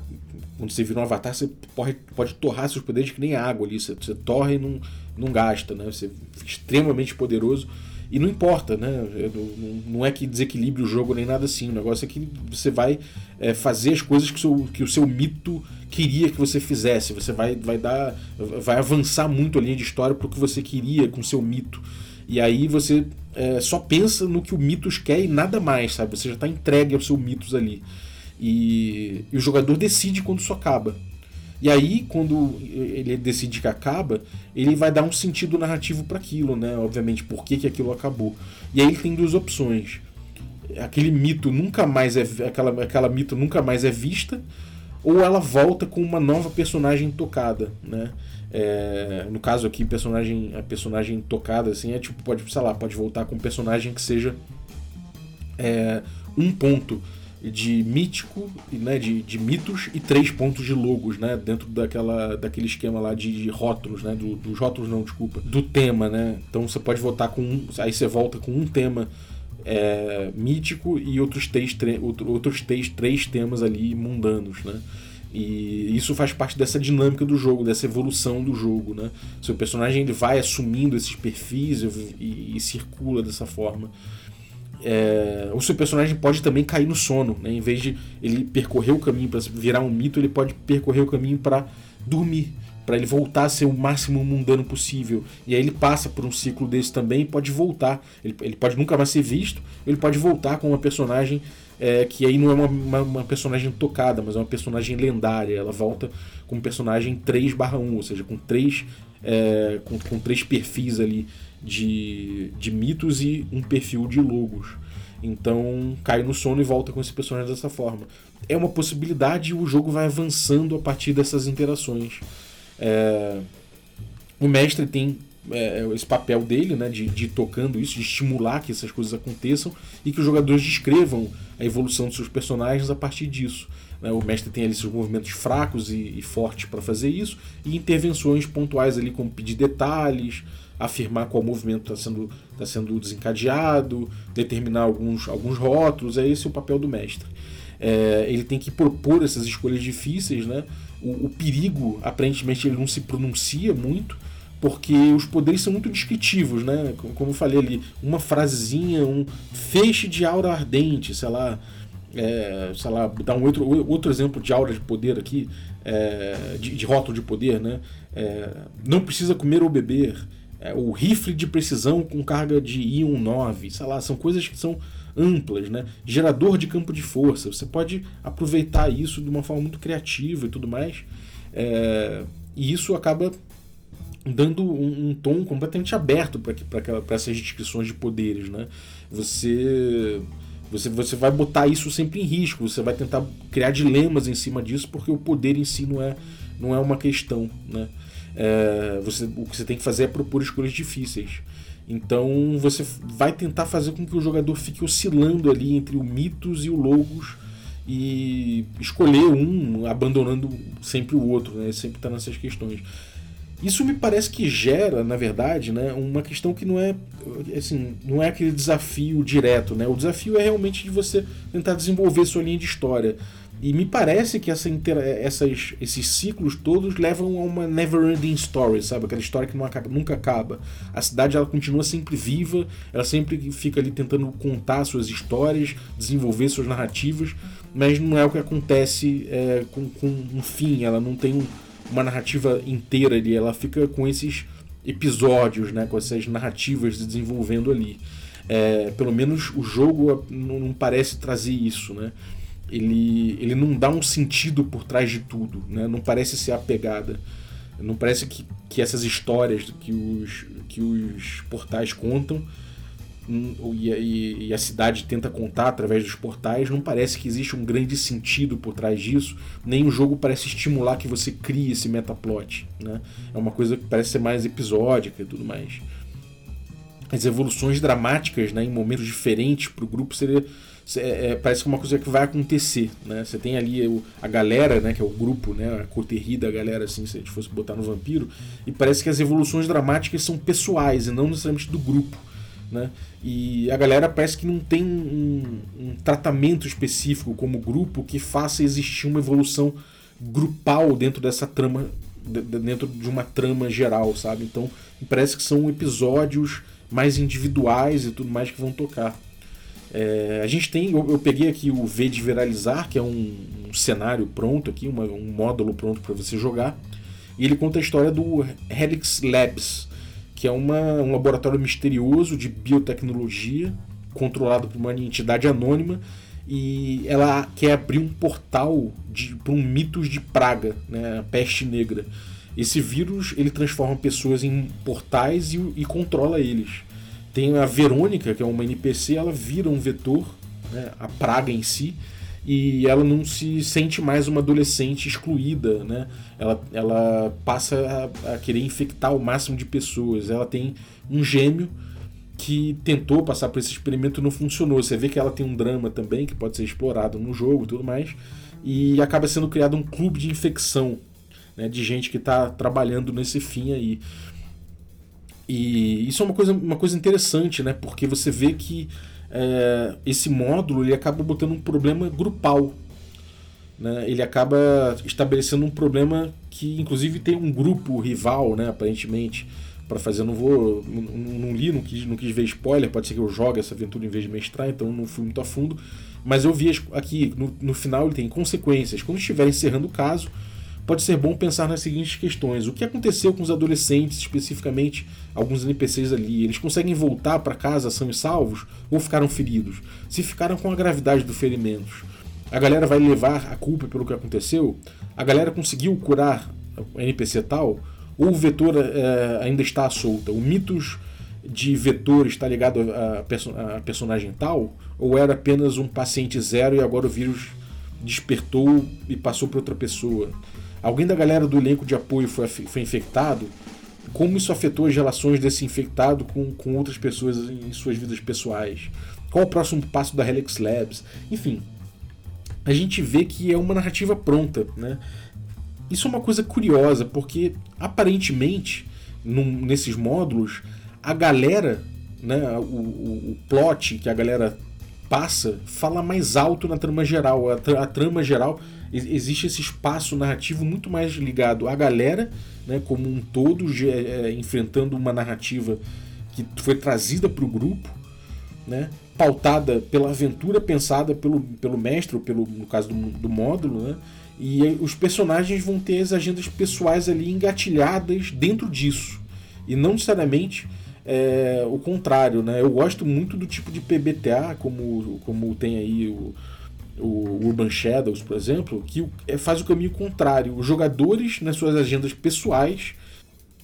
quando você vira um avatar, você pode, pode torrar seus poderes que nem água ali. Você, você e não, não gasta, né? Você fica extremamente poderoso. E não importa, né? Não é que desequilibre o jogo nem nada assim. O negócio é que você vai é, fazer as coisas que o, seu, que o seu mito queria que você fizesse. Você vai, vai dar. Vai avançar muito a linha de história pro que você queria com o seu mito. E aí você é, só pensa no que o Mitos quer e nada mais, sabe? Você já está entregue ao seu Mitos ali. E, e, o jogador decide quando isso acaba. E aí, quando ele decide que acaba, ele vai dar um sentido narrativo para aquilo, né? Obviamente, por que, que aquilo acabou. E aí ele tem duas opções. Aquele mito nunca mais é. Aquela, aquela mito nunca mais é vista, ou ela volta com uma nova personagem tocada, né? É, no caso aqui, personagem, a personagem tocada assim é tipo pode, sei lá, pode voltar com um personagem que seja é, um ponto de mítico, né, de, de mitos e três pontos de logos, né, dentro daquela, daquele esquema lá de, de rótulos, né, do, dos rótulos não, desculpa, do tema, né. Então você pode votar com um, aí você volta com um tema é, mítico e outros três, outros três, três temas ali mundanos, né? E isso faz parte dessa dinâmica do jogo, dessa evolução do jogo, né? Seu personagem ele vai assumindo esses perfis e, e, e circula dessa forma. É, o seu personagem pode também cair no sono, né? Em vez de ele percorrer o caminho para virar um mito, ele pode percorrer o caminho para dormir para ele voltar a ser o máximo mundano possível. E aí ele passa por um ciclo desse também e pode voltar. Ele, ele pode nunca mais ser visto, ele pode voltar com uma personagem é, que aí não é uma, uma, uma, personagem tocada, mas é uma personagem lendária. Ela volta com um personagem 3/1, ou seja, com três, é, com, com três perfis ali de, de mitos e um perfil de logos. Então cai no sono e volta com esse personagem dessa forma. É uma possibilidade e o jogo vai avançando a partir dessas interações. É, o mestre tem é, esse papel dele, né, de, de tocando isso, de estimular que essas coisas aconteçam e que os jogadores descrevam a evolução dos seus personagens a partir disso. Né? O mestre tem ali seus movimentos fracos e, e fortes para fazer isso e intervenções pontuais ali, como pedir detalhes, afirmar qual movimento está sendo, tá sendo desencadeado, determinar alguns, alguns rótulos, é esse o papel do mestre. É, ele tem que propor essas escolhas difíceis, né? O, o, perigo, aparentemente, ele não se pronuncia muito, porque os poderes são muito descritivos, né? Como eu falei ali, uma frasezinha, um feixe de aura ardente, sei lá, é, sei lá, dar um outro, outro exemplo de aura de poder aqui, é, de, de rótulo de poder, né? É, não precisa comer ou beber, é, o rifle de precisão com carga de íon 9, sei lá, são coisas que são amplas, né? Gerador de campo de força, você pode aproveitar isso de uma forma muito criativa e tudo mais, é, e isso acaba dando um, um tom completamente aberto para essas descrições de poderes, né? Você você, você vai botar isso sempre em risco, você vai tentar criar dilemas em cima disso, porque o poder em si não é, não é uma questão. Né? É, você, o que você tem que fazer é propor escolhas difíceis. Então você vai tentar fazer com que o jogador fique oscilando ali entre o mitos e o logos e escolher um, abandonando sempre o outro, né? Sempre está nessas questões. Isso me parece que gera, na verdade, né, uma questão que não é assim, não é aquele desafio direto, né? O desafio é realmente de você tentar desenvolver sua linha de história. E me parece que essa essas, esses ciclos todos levam a uma never-ending story, sabe? Aquela história que nunca acaba. A cidade ela continua sempre viva, ela sempre fica ali tentando contar suas histórias, desenvolver suas narrativas, mas não é o que acontece é, com, com um fim. Ela não tem um, uma narrativa inteira ali, ela fica com esses episódios, né, com essas narrativas se desenvolvendo ali. É, pelo menos o jogo não, parece trazer isso, né? Ele, ele não dá um sentido por trás de tudo, né? Não parece ser a pegada. Não parece que, que essas histórias que os, que os portais contam e, e, e, a cidade tenta contar através dos portais, não parece que existe um grande sentido por trás disso, nem o jogo parece estimular que você crie esse metaplot. Né? É uma coisa que parece ser mais episódica e tudo mais. As evoluções dramáticas né, em momentos diferentes para o grupo seria. É, é, parece que é uma coisa que vai acontecer, né? Você tem ali o, a galera, né? Que é o grupo, né? A coterri da galera, assim, se a gente fosse botar no vampiro. E parece que as evoluções dramáticas são pessoais e não necessariamente do grupo. Né? E a galera parece que não tem um, um, tratamento específico como grupo que faça existir uma evolução grupal dentro dessa trama, dentro de uma trama geral, sabe? Então parece que são episódios mais individuais e tudo mais que vão tocar. É, a gente tem, eu, eu, peguei aqui o V de Viralizar, que é um, um cenário pronto aqui, uma, um módulo pronto para você jogar. E ele conta a história do Helix Labs, que é uma, um laboratório misterioso de biotecnologia, controlado por uma entidade anônima, e ela quer abrir um portal para um mitos de praga, né, a peste negra. Esse vírus ele transforma pessoas em portais e, e controla eles. Tem a Verônica, que é uma NPC, ela vira um vetor, né, a praga em si, e ela não se sente mais uma adolescente excluída, né? Ela, ela passa a, a, querer infectar o máximo de pessoas. Ela tem um gêmeo que tentou passar por esse experimento e não funcionou. Você vê que ela tem um drama também que pode ser explorado no jogo e tudo mais. E acaba sendo criado um clube de infecção né, de gente que está trabalhando nesse fim aí. E isso é uma coisa, uma coisa interessante, né? Porque você vê que é, esse módulo ele acaba botando um problema grupal. Né? Ele acaba estabelecendo um problema que, inclusive, tem um grupo rival, né, aparentemente, para fazer. Não vou. Não, não, li, não quis, não quis ver spoiler. Pode ser que eu jogue essa aventura em vez de mestrar, então não fui muito a fundo. Mas eu vi aqui, no, no final, ele tem consequências. Quando estiver encerrando o caso, pode ser bom pensar nas seguintes questões: o que aconteceu com os adolescentes, especificamente alguns NPCs ali? Eles conseguem voltar para casa são e salvos ou ficaram feridos? Se ficaram com a gravidade dos ferimentos, a galera vai levar a culpa pelo que aconteceu? A galera conseguiu curar o NPC tal? Ou o vetor é, ainda está solta? O mitos de vetor está ligado a, perso a personagem tal? Ou era apenas um paciente zero e agora o vírus despertou e passou para outra pessoa? Alguém da galera do elenco de apoio foi, foi infectado? como isso afetou as relações desse infectado com, com outras pessoas em suas vidas pessoais. Qual o próximo passo da Helix Labs? Enfim, a gente vê que é uma narrativa pronta, né? Isso é uma coisa curiosa, porque aparentemente, num, nesses módulos, a galera, né, o, o, o, plot que a galera passa, fala mais alto na trama geral. A, tra a trama geral, existe esse espaço narrativo muito mais ligado à galera, né, como um todo, é, enfrentando uma narrativa que foi trazida para o grupo, né, pautada pela aventura pensada pelo, pelo mestre, ou pelo, no caso do, do módulo, né, e os personagens vão ter as agendas pessoais ali engatilhadas dentro disso. E não necessariamente é, o contrário, né? Eu gosto muito do tipo de PBTA, como, como tem aí o, o Urban Shadows, por exemplo, que é, faz o caminho contrário. Os jogadores, nas suas agendas pessoais,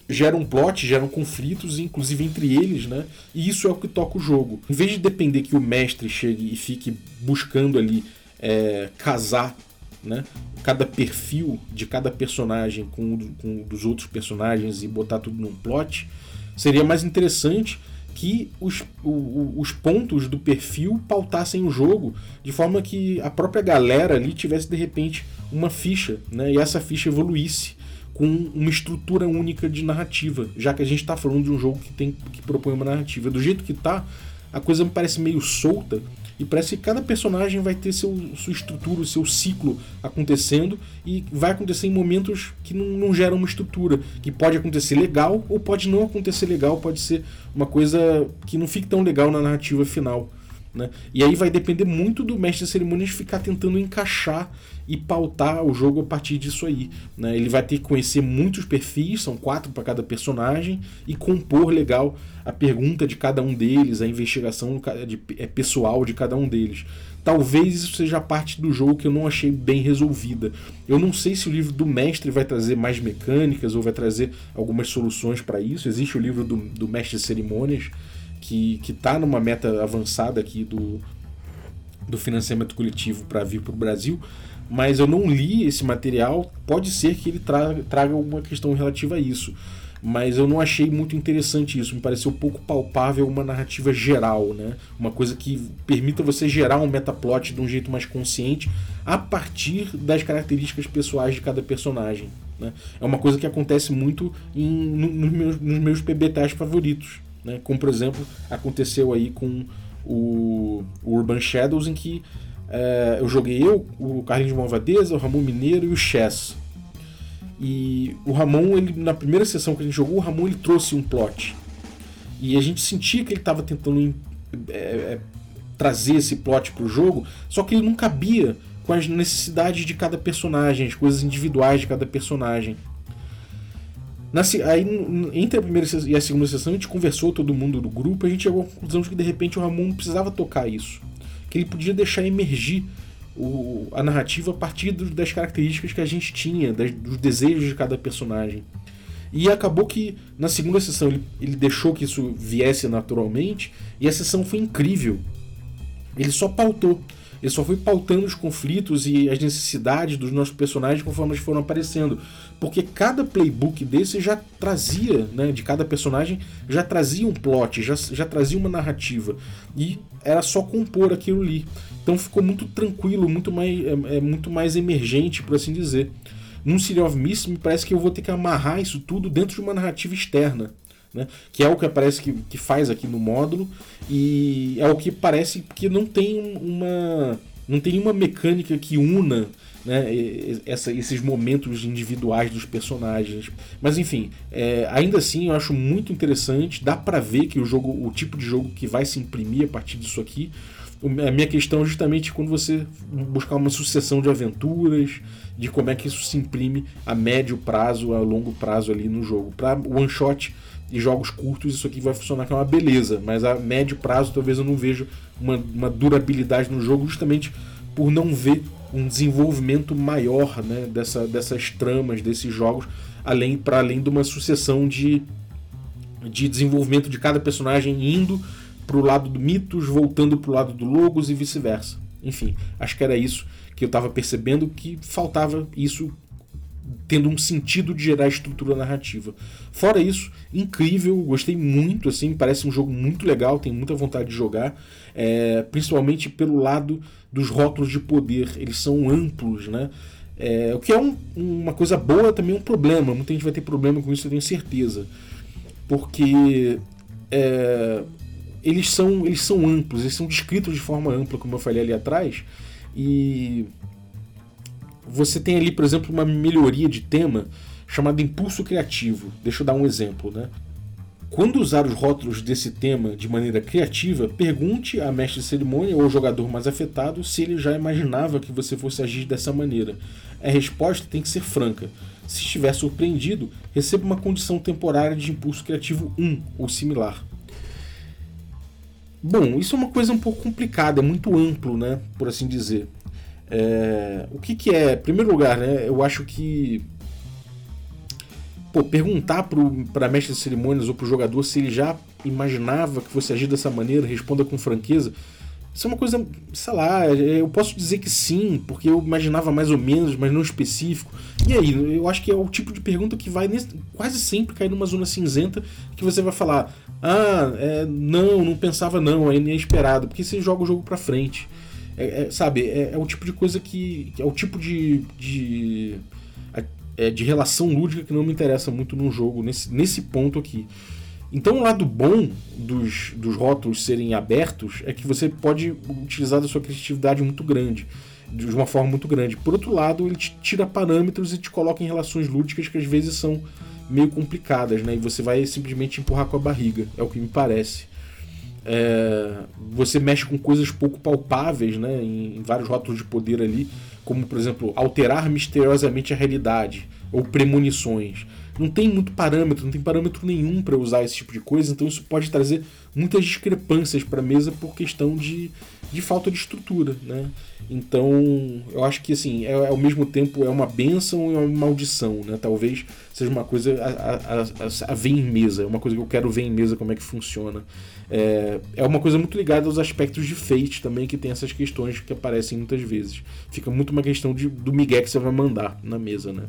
geram plot, geram conflitos, inclusive entre eles, né? E isso é o que toca o jogo. Em vez de depender que o mestre chegue e fique buscando ali é, casar né? Cada perfil de cada personagem com, com dos outros personagens e botar tudo num plot, seria mais interessante que os, o, os pontos do perfil pautassem o jogo de forma que a própria galera ali tivesse de repente uma ficha, né? E essa ficha evoluísse com uma estrutura única de narrativa, já que a gente está falando de um jogo que tem que propõe uma narrativa. Do jeito que tá, a coisa me parece meio solta e parece que cada personagem vai ter seu, sua estrutura, seu ciclo acontecendo e vai acontecer em momentos que não, não geram uma estrutura, que pode acontecer legal ou pode não acontecer legal, pode ser uma coisa que não fique tão legal na narrativa final. Né? E aí vai depender muito do mestre de cerimônias ficar tentando encaixar e pautar o jogo a partir disso aí. Né? Ele vai ter que conhecer muitos perfis, são quatro para cada personagem, e compor legal a pergunta de cada um deles, a investigação é, pessoal de cada um deles. Talvez isso seja parte do jogo que eu não achei bem resolvida. Eu não sei se o livro do mestre vai trazer mais mecânicas ou vai trazer algumas soluções para isso. Existe o livro do, do mestre de cerimônias que está numa meta avançada aqui do, do financiamento coletivo para vir para o Brasil, mas eu não li esse material. Pode ser que ele traga, traga alguma questão relativa a isso, mas eu não achei muito interessante isso. Me pareceu pouco palpável uma narrativa geral, né? Uma coisa que permita você gerar um metaplot de um jeito mais consciente a partir das características pessoais de cada personagem. Né? É uma coisa que acontece muito em, no, nos, meus, nos meus PBTs favoritos. Né? Como, por exemplo, aconteceu aí com o, o Urban Shadows, em que é, eu joguei eu, o Carlinhos de Malvadeza, o Ramon Mineiro e o Chess. E o Ramon, ele, na primeira sessão que a gente jogou, o Ramon ele trouxe um plot. E a gente sentia que ele estava tentando é, é, trazer esse plot para o jogo, só que ele não cabia com as necessidades de cada personagem, as coisas individuais de cada personagem. Na, aí, entre a primeira e a segunda sessão, a gente conversou todo mundo do grupo, a gente chegou à conclusão de que de repente o Ramon precisava tocar isso. Que ele podia deixar emergir o, a narrativa a partir do, das características que a gente tinha, das, dos desejos de cada personagem. E acabou que na segunda sessão ele, ele deixou que isso viesse naturalmente, e a sessão foi incrível. Ele só pautou. Ele só foi pautando os conflitos e as necessidades dos nossos personagens conforme eles foram aparecendo. Porque cada playbook desse já trazia, né, de cada personagem, já trazia um plot, já, já trazia uma narrativa. E era só compor aquilo ali. Então ficou muito tranquilo, muito mais, é, é muito mais emergente, por assim dizer. Num City of Mist, me parece que eu vou ter que amarrar isso tudo dentro de uma narrativa externa. Né? Que é o que aparece que, que faz aqui no módulo e é o que parece que não tem uma não tem uma mecânica que una né, essa, esses momentos individuais dos personagens. Mas enfim, é, ainda assim eu acho muito interessante. Dá para ver que o jogo, o tipo de jogo que vai se imprimir a partir disso aqui. A minha questão é justamente quando você buscar uma sucessão de aventuras, de como é que isso se imprime a médio prazo, a longo prazo ali no jogo. Para one shot e jogos curtos, isso aqui vai funcionar que é uma beleza, mas a médio prazo talvez eu não veja uma, uma durabilidade no jogo, justamente por não ver um desenvolvimento maior né, dessa, dessas tramas, desses jogos, além para além de uma sucessão de, de desenvolvimento de cada personagem indo para o lado do Mitos, voltando para o lado do Logos e vice-versa. Enfim, acho que era isso que eu estava percebendo que faltava isso tendo um sentido de gerar estrutura narrativa. Fora isso, incrível, gostei muito, assim, parece um jogo muito legal, tenho muita vontade de jogar, é, principalmente pelo lado dos rótulos de poder, eles são amplos, né? É, o que é um, uma coisa boa também é um problema, muita gente vai ter problema com isso, eu tenho certeza. Porque é, eles, são, eles são amplos, eles são descritos de forma ampla, como eu falei ali atrás, e você tem ali, por exemplo, uma melhoria de tema chamada impulso criativo. Deixa eu dar um exemplo, né? Quando usar os rótulos desse tema de maneira criativa, pergunte a mestre de cerimônia ou jogador mais afetado se ele já imaginava que você fosse agir dessa maneira. A resposta tem que ser franca. Se estiver surpreendido, receba uma condição temporária de impulso criativo 1 ou similar. Bom, isso é uma coisa um pouco complicada, é muito amplo, né, por assim dizer. É, o que, que é? Em primeiro lugar, né, eu acho que pô, perguntar para mestre de cerimônias ou para o jogador se ele já imaginava que fosse agir dessa maneira, responda com franqueza. Isso é uma coisa, sei lá, é, eu posso dizer que sim, porque eu imaginava mais ou menos, mas não específico. E aí, eu acho que é o tipo de pergunta que vai nesse, quase sempre cair numa zona cinzenta que você vai falar: ah, é, não, não pensava não, é inesperado, porque você joga o jogo pra frente. É, é, sabe, é, é, o tipo de coisa que. É o tipo de. de, é, de relação lúdica que não me interessa muito num jogo, nesse, nesse ponto aqui. Então, o lado bom dos, dos rótulos serem abertos é que você pode utilizar da sua criatividade muito grande, de uma forma muito grande. Por outro lado, ele te tira parâmetros e te coloca em relações lúdicas que às vezes são meio complicadas, né? E você vai simplesmente empurrar com a barriga, é o que me parece. É, você mexe com coisas pouco palpáveis, né, em, em, vários rótulos de poder ali, como por exemplo alterar misteriosamente a realidade ou premonições. Não tem muito parâmetro, não tem parâmetro nenhum para usar esse tipo de coisa, então isso pode trazer muitas discrepâncias para a mesa por questão de, de falta de estrutura, né? Então, eu acho que assim, é, é, ao mesmo tempo é uma benção e uma maldição, né? Talvez seja uma coisa a, a, a, a, ver em mesa, é uma coisa que eu quero ver em mesa como é que funciona. É, é uma coisa muito ligada aos aspectos de Fate também, que tem essas questões que aparecem muitas vezes. Fica muito uma questão de, do migué que você vai mandar na mesa, né?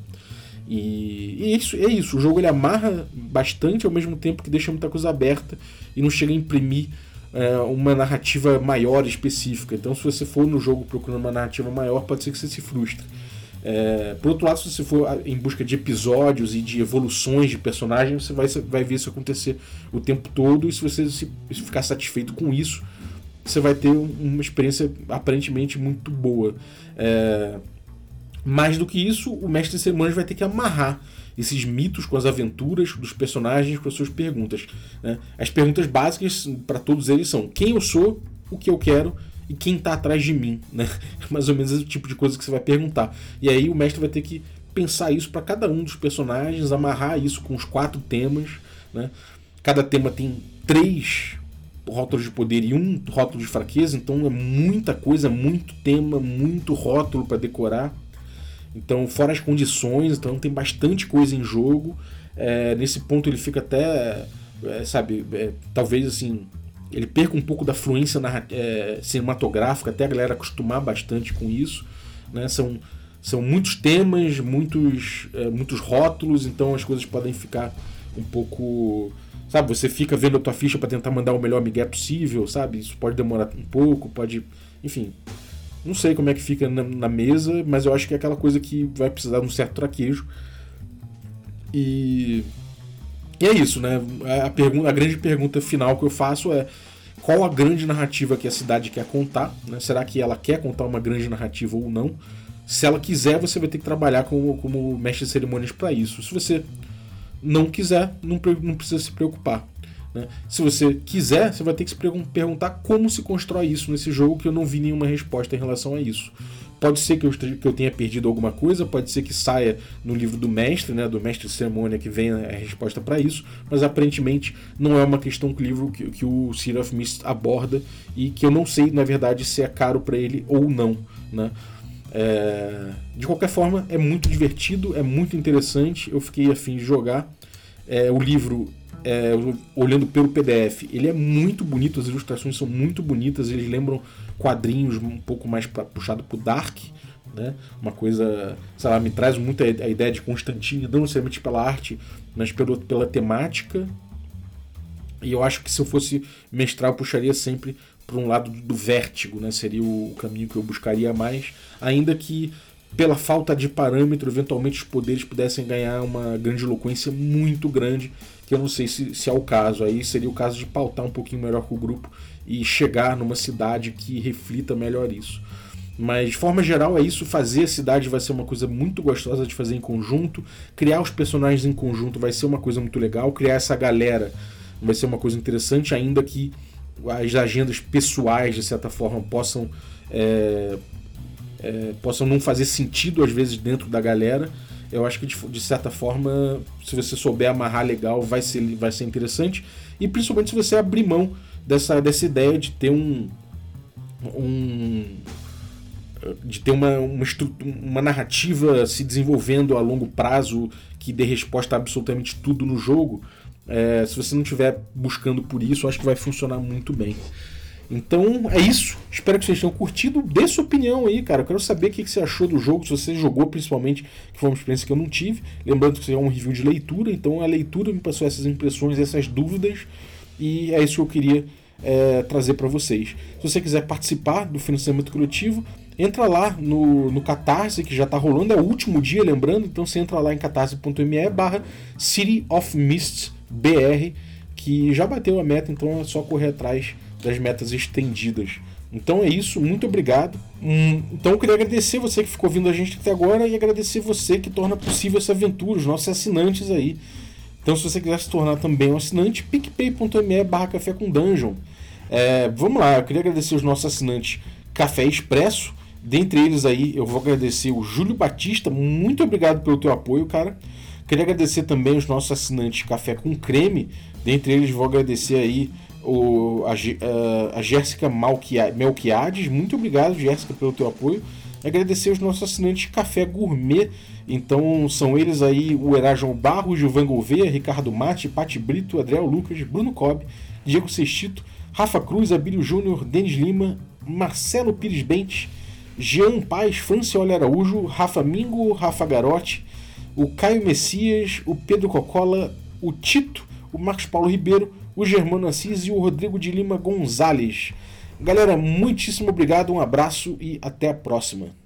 E, e é isso, é isso. O jogo ele amarra bastante ao mesmo tempo que deixa muita coisa aberta e não chega a imprimir é, uma narrativa maior específica. Então, se você for no jogo procurando uma narrativa maior, pode ser que você se frustre. É, por outro lado, se você for em busca de episódios e de evoluções de personagens, você vai, vai ver isso acontecer o tempo todo. E se você se, se ficar satisfeito com isso, você vai ter uma experiência aparentemente muito boa. É, mais do que isso, o mestre cerimônias vai ter que amarrar esses mitos com as aventuras dos personagens com as suas perguntas. Né? As perguntas básicas para todos eles são quem eu sou, o que eu quero e quem está atrás de mim. Né? Mais ou menos esse tipo de coisa que você vai perguntar. E aí o mestre vai ter que pensar isso para cada um dos personagens, amarrar isso com os quatro temas. Né? Cada tema tem três rótulos de poder e um rótulo de fraqueza, então é muita coisa, muito tema, muito rótulo para decorar. Então, fora as condições, então tem bastante coisa em jogo. É, nesse ponto ele fica até, é, sabe, é, talvez assim, ele perca um pouco da fluência é, cinematográfica, até a galera acostumar bastante com isso. Né? São, são muitos temas, muitos, é, muitos rótulos, então as coisas podem ficar um pouco. Sabe, você fica vendo a tua ficha para tentar mandar o melhor migué possível, sabe? Isso pode demorar um pouco, pode. Enfim, não sei como é que fica na, na, mesa, mas eu acho que é aquela coisa que vai precisar de um certo traquejo. E, e é isso, né? A, pergunta, a grande pergunta final que eu faço é qual a grande narrativa que a cidade quer contar? Né? Será que ela quer contar uma grande narrativa ou não? Se ela quiser, você vai ter que trabalhar como, como mestre de cerimônias para isso. Se você não quiser, não, não precisa se preocupar. Né? Se você quiser, você vai ter que se perguntar como se constrói isso nesse jogo, que eu não vi nenhuma resposta em relação a isso. Pode ser que eu, que eu tenha perdido alguma coisa, pode ser que saia no livro do mestre, né, do mestre de cerimônia, que venha a resposta para isso, mas aparentemente não é uma questão que o livro que, que o City of Mist aborda e que eu não sei, na verdade, se é caro para ele ou não. Né? É... De qualquer forma, é muito divertido, é muito interessante, eu fiquei afim de jogar. É, o livro é, olhando pelo PDF, ele é muito bonito, as ilustrações são muito bonitas, eles lembram quadrinhos um pouco mais pra, puxado pro dark, Né? Uma coisa, sei lá, me traz muito a ideia de Constantine, não necessariamente pela arte, mas pelo, pela temática. E eu acho que se eu fosse mestrar, eu puxaria sempre para um lado do vértigo, né? Seria o caminho que eu buscaria mais, ainda que pela falta de parâmetro, eventualmente os poderes pudessem ganhar uma grande eloquência muito grande, que eu não sei se, se é o caso. Aí seria o caso de pautar um pouquinho melhor com o grupo e chegar numa cidade que reflita melhor isso. Mas de forma geral é isso, fazer a cidade vai ser uma coisa muito gostosa de fazer em conjunto, criar os personagens em conjunto vai ser uma coisa muito legal, criar essa galera vai ser uma coisa interessante, ainda que as agendas pessoais, de certa forma, possam, é, é, possam não fazer sentido às vezes dentro da galera. Eu acho que de, de, certa forma, se você souber amarrar legal, vai ser, vai ser interessante. E principalmente se você abrir mão dessa, dessa ideia de ter um. um de ter uma, uma, uma narrativa se desenvolvendo a longo prazo que dê resposta a absolutamente tudo no jogo. É, se você não estiver buscando por isso, acho que vai funcionar muito bem. Então é isso. Espero que vocês tenham curtido. Dê sua opinião aí, cara. Eu quero saber o que você achou do jogo. Se você jogou, principalmente, que foi uma experiência que eu não tive. Lembrando que isso é um review de leitura, então a leitura me passou essas impressões, essas dúvidas. E é isso que eu queria é, trazer para vocês. Se você quiser participar do financiamento coletivo, entra lá no, no Catarse, que já está rolando, é o último dia, lembrando. Então você entra lá em catarse.me barra City of Mists BR, que já bateu a meta, então é só correr atrás das metas estendidas. Então é isso, muito obrigado. Hum, então eu queria agradecer você que ficou ouvindo a gente até agora e agradecer você que torna possível essa aventura, os nossos assinantes aí. Então se você quiser se tornar também um assinante, picpay.me barra café com dungeon. É, vamos lá, eu queria agradecer os nossos assinantes Café Expresso. Dentre eles aí, eu vou agradecer o Júlio Batista. Muito obrigado pelo teu apoio, cara. Queria agradecer também os nossos assinantes Café com Creme. Dentre eles, vou agradecer aí o, a, a, a Jéssica Melquiades. Muito obrigado, Jéssica, pelo teu apoio. Agradecer os nossos assinantes Café Gourmet. Então são eles aí o Erajon Barro, Gilvan Gouveia, Ricardo Mate, Pati Brito, Adriel Lucas, Bruno Cobb, Diego Sextito, Rafa Cruz, Abílio Júnior, Denis Lima, Marcelo Pires Bentes, Jean Paz, Francioli Araújo, Rafa Mingo, Rafa Garotti, o Caio Messias, o Pedro Cocola, o Tito, o Marcos Paulo Ribeiro, o Germano Assis e o Rodrigo de Lima Gonzalez. Galera, muitíssimo obrigado, um abraço e até a próxima.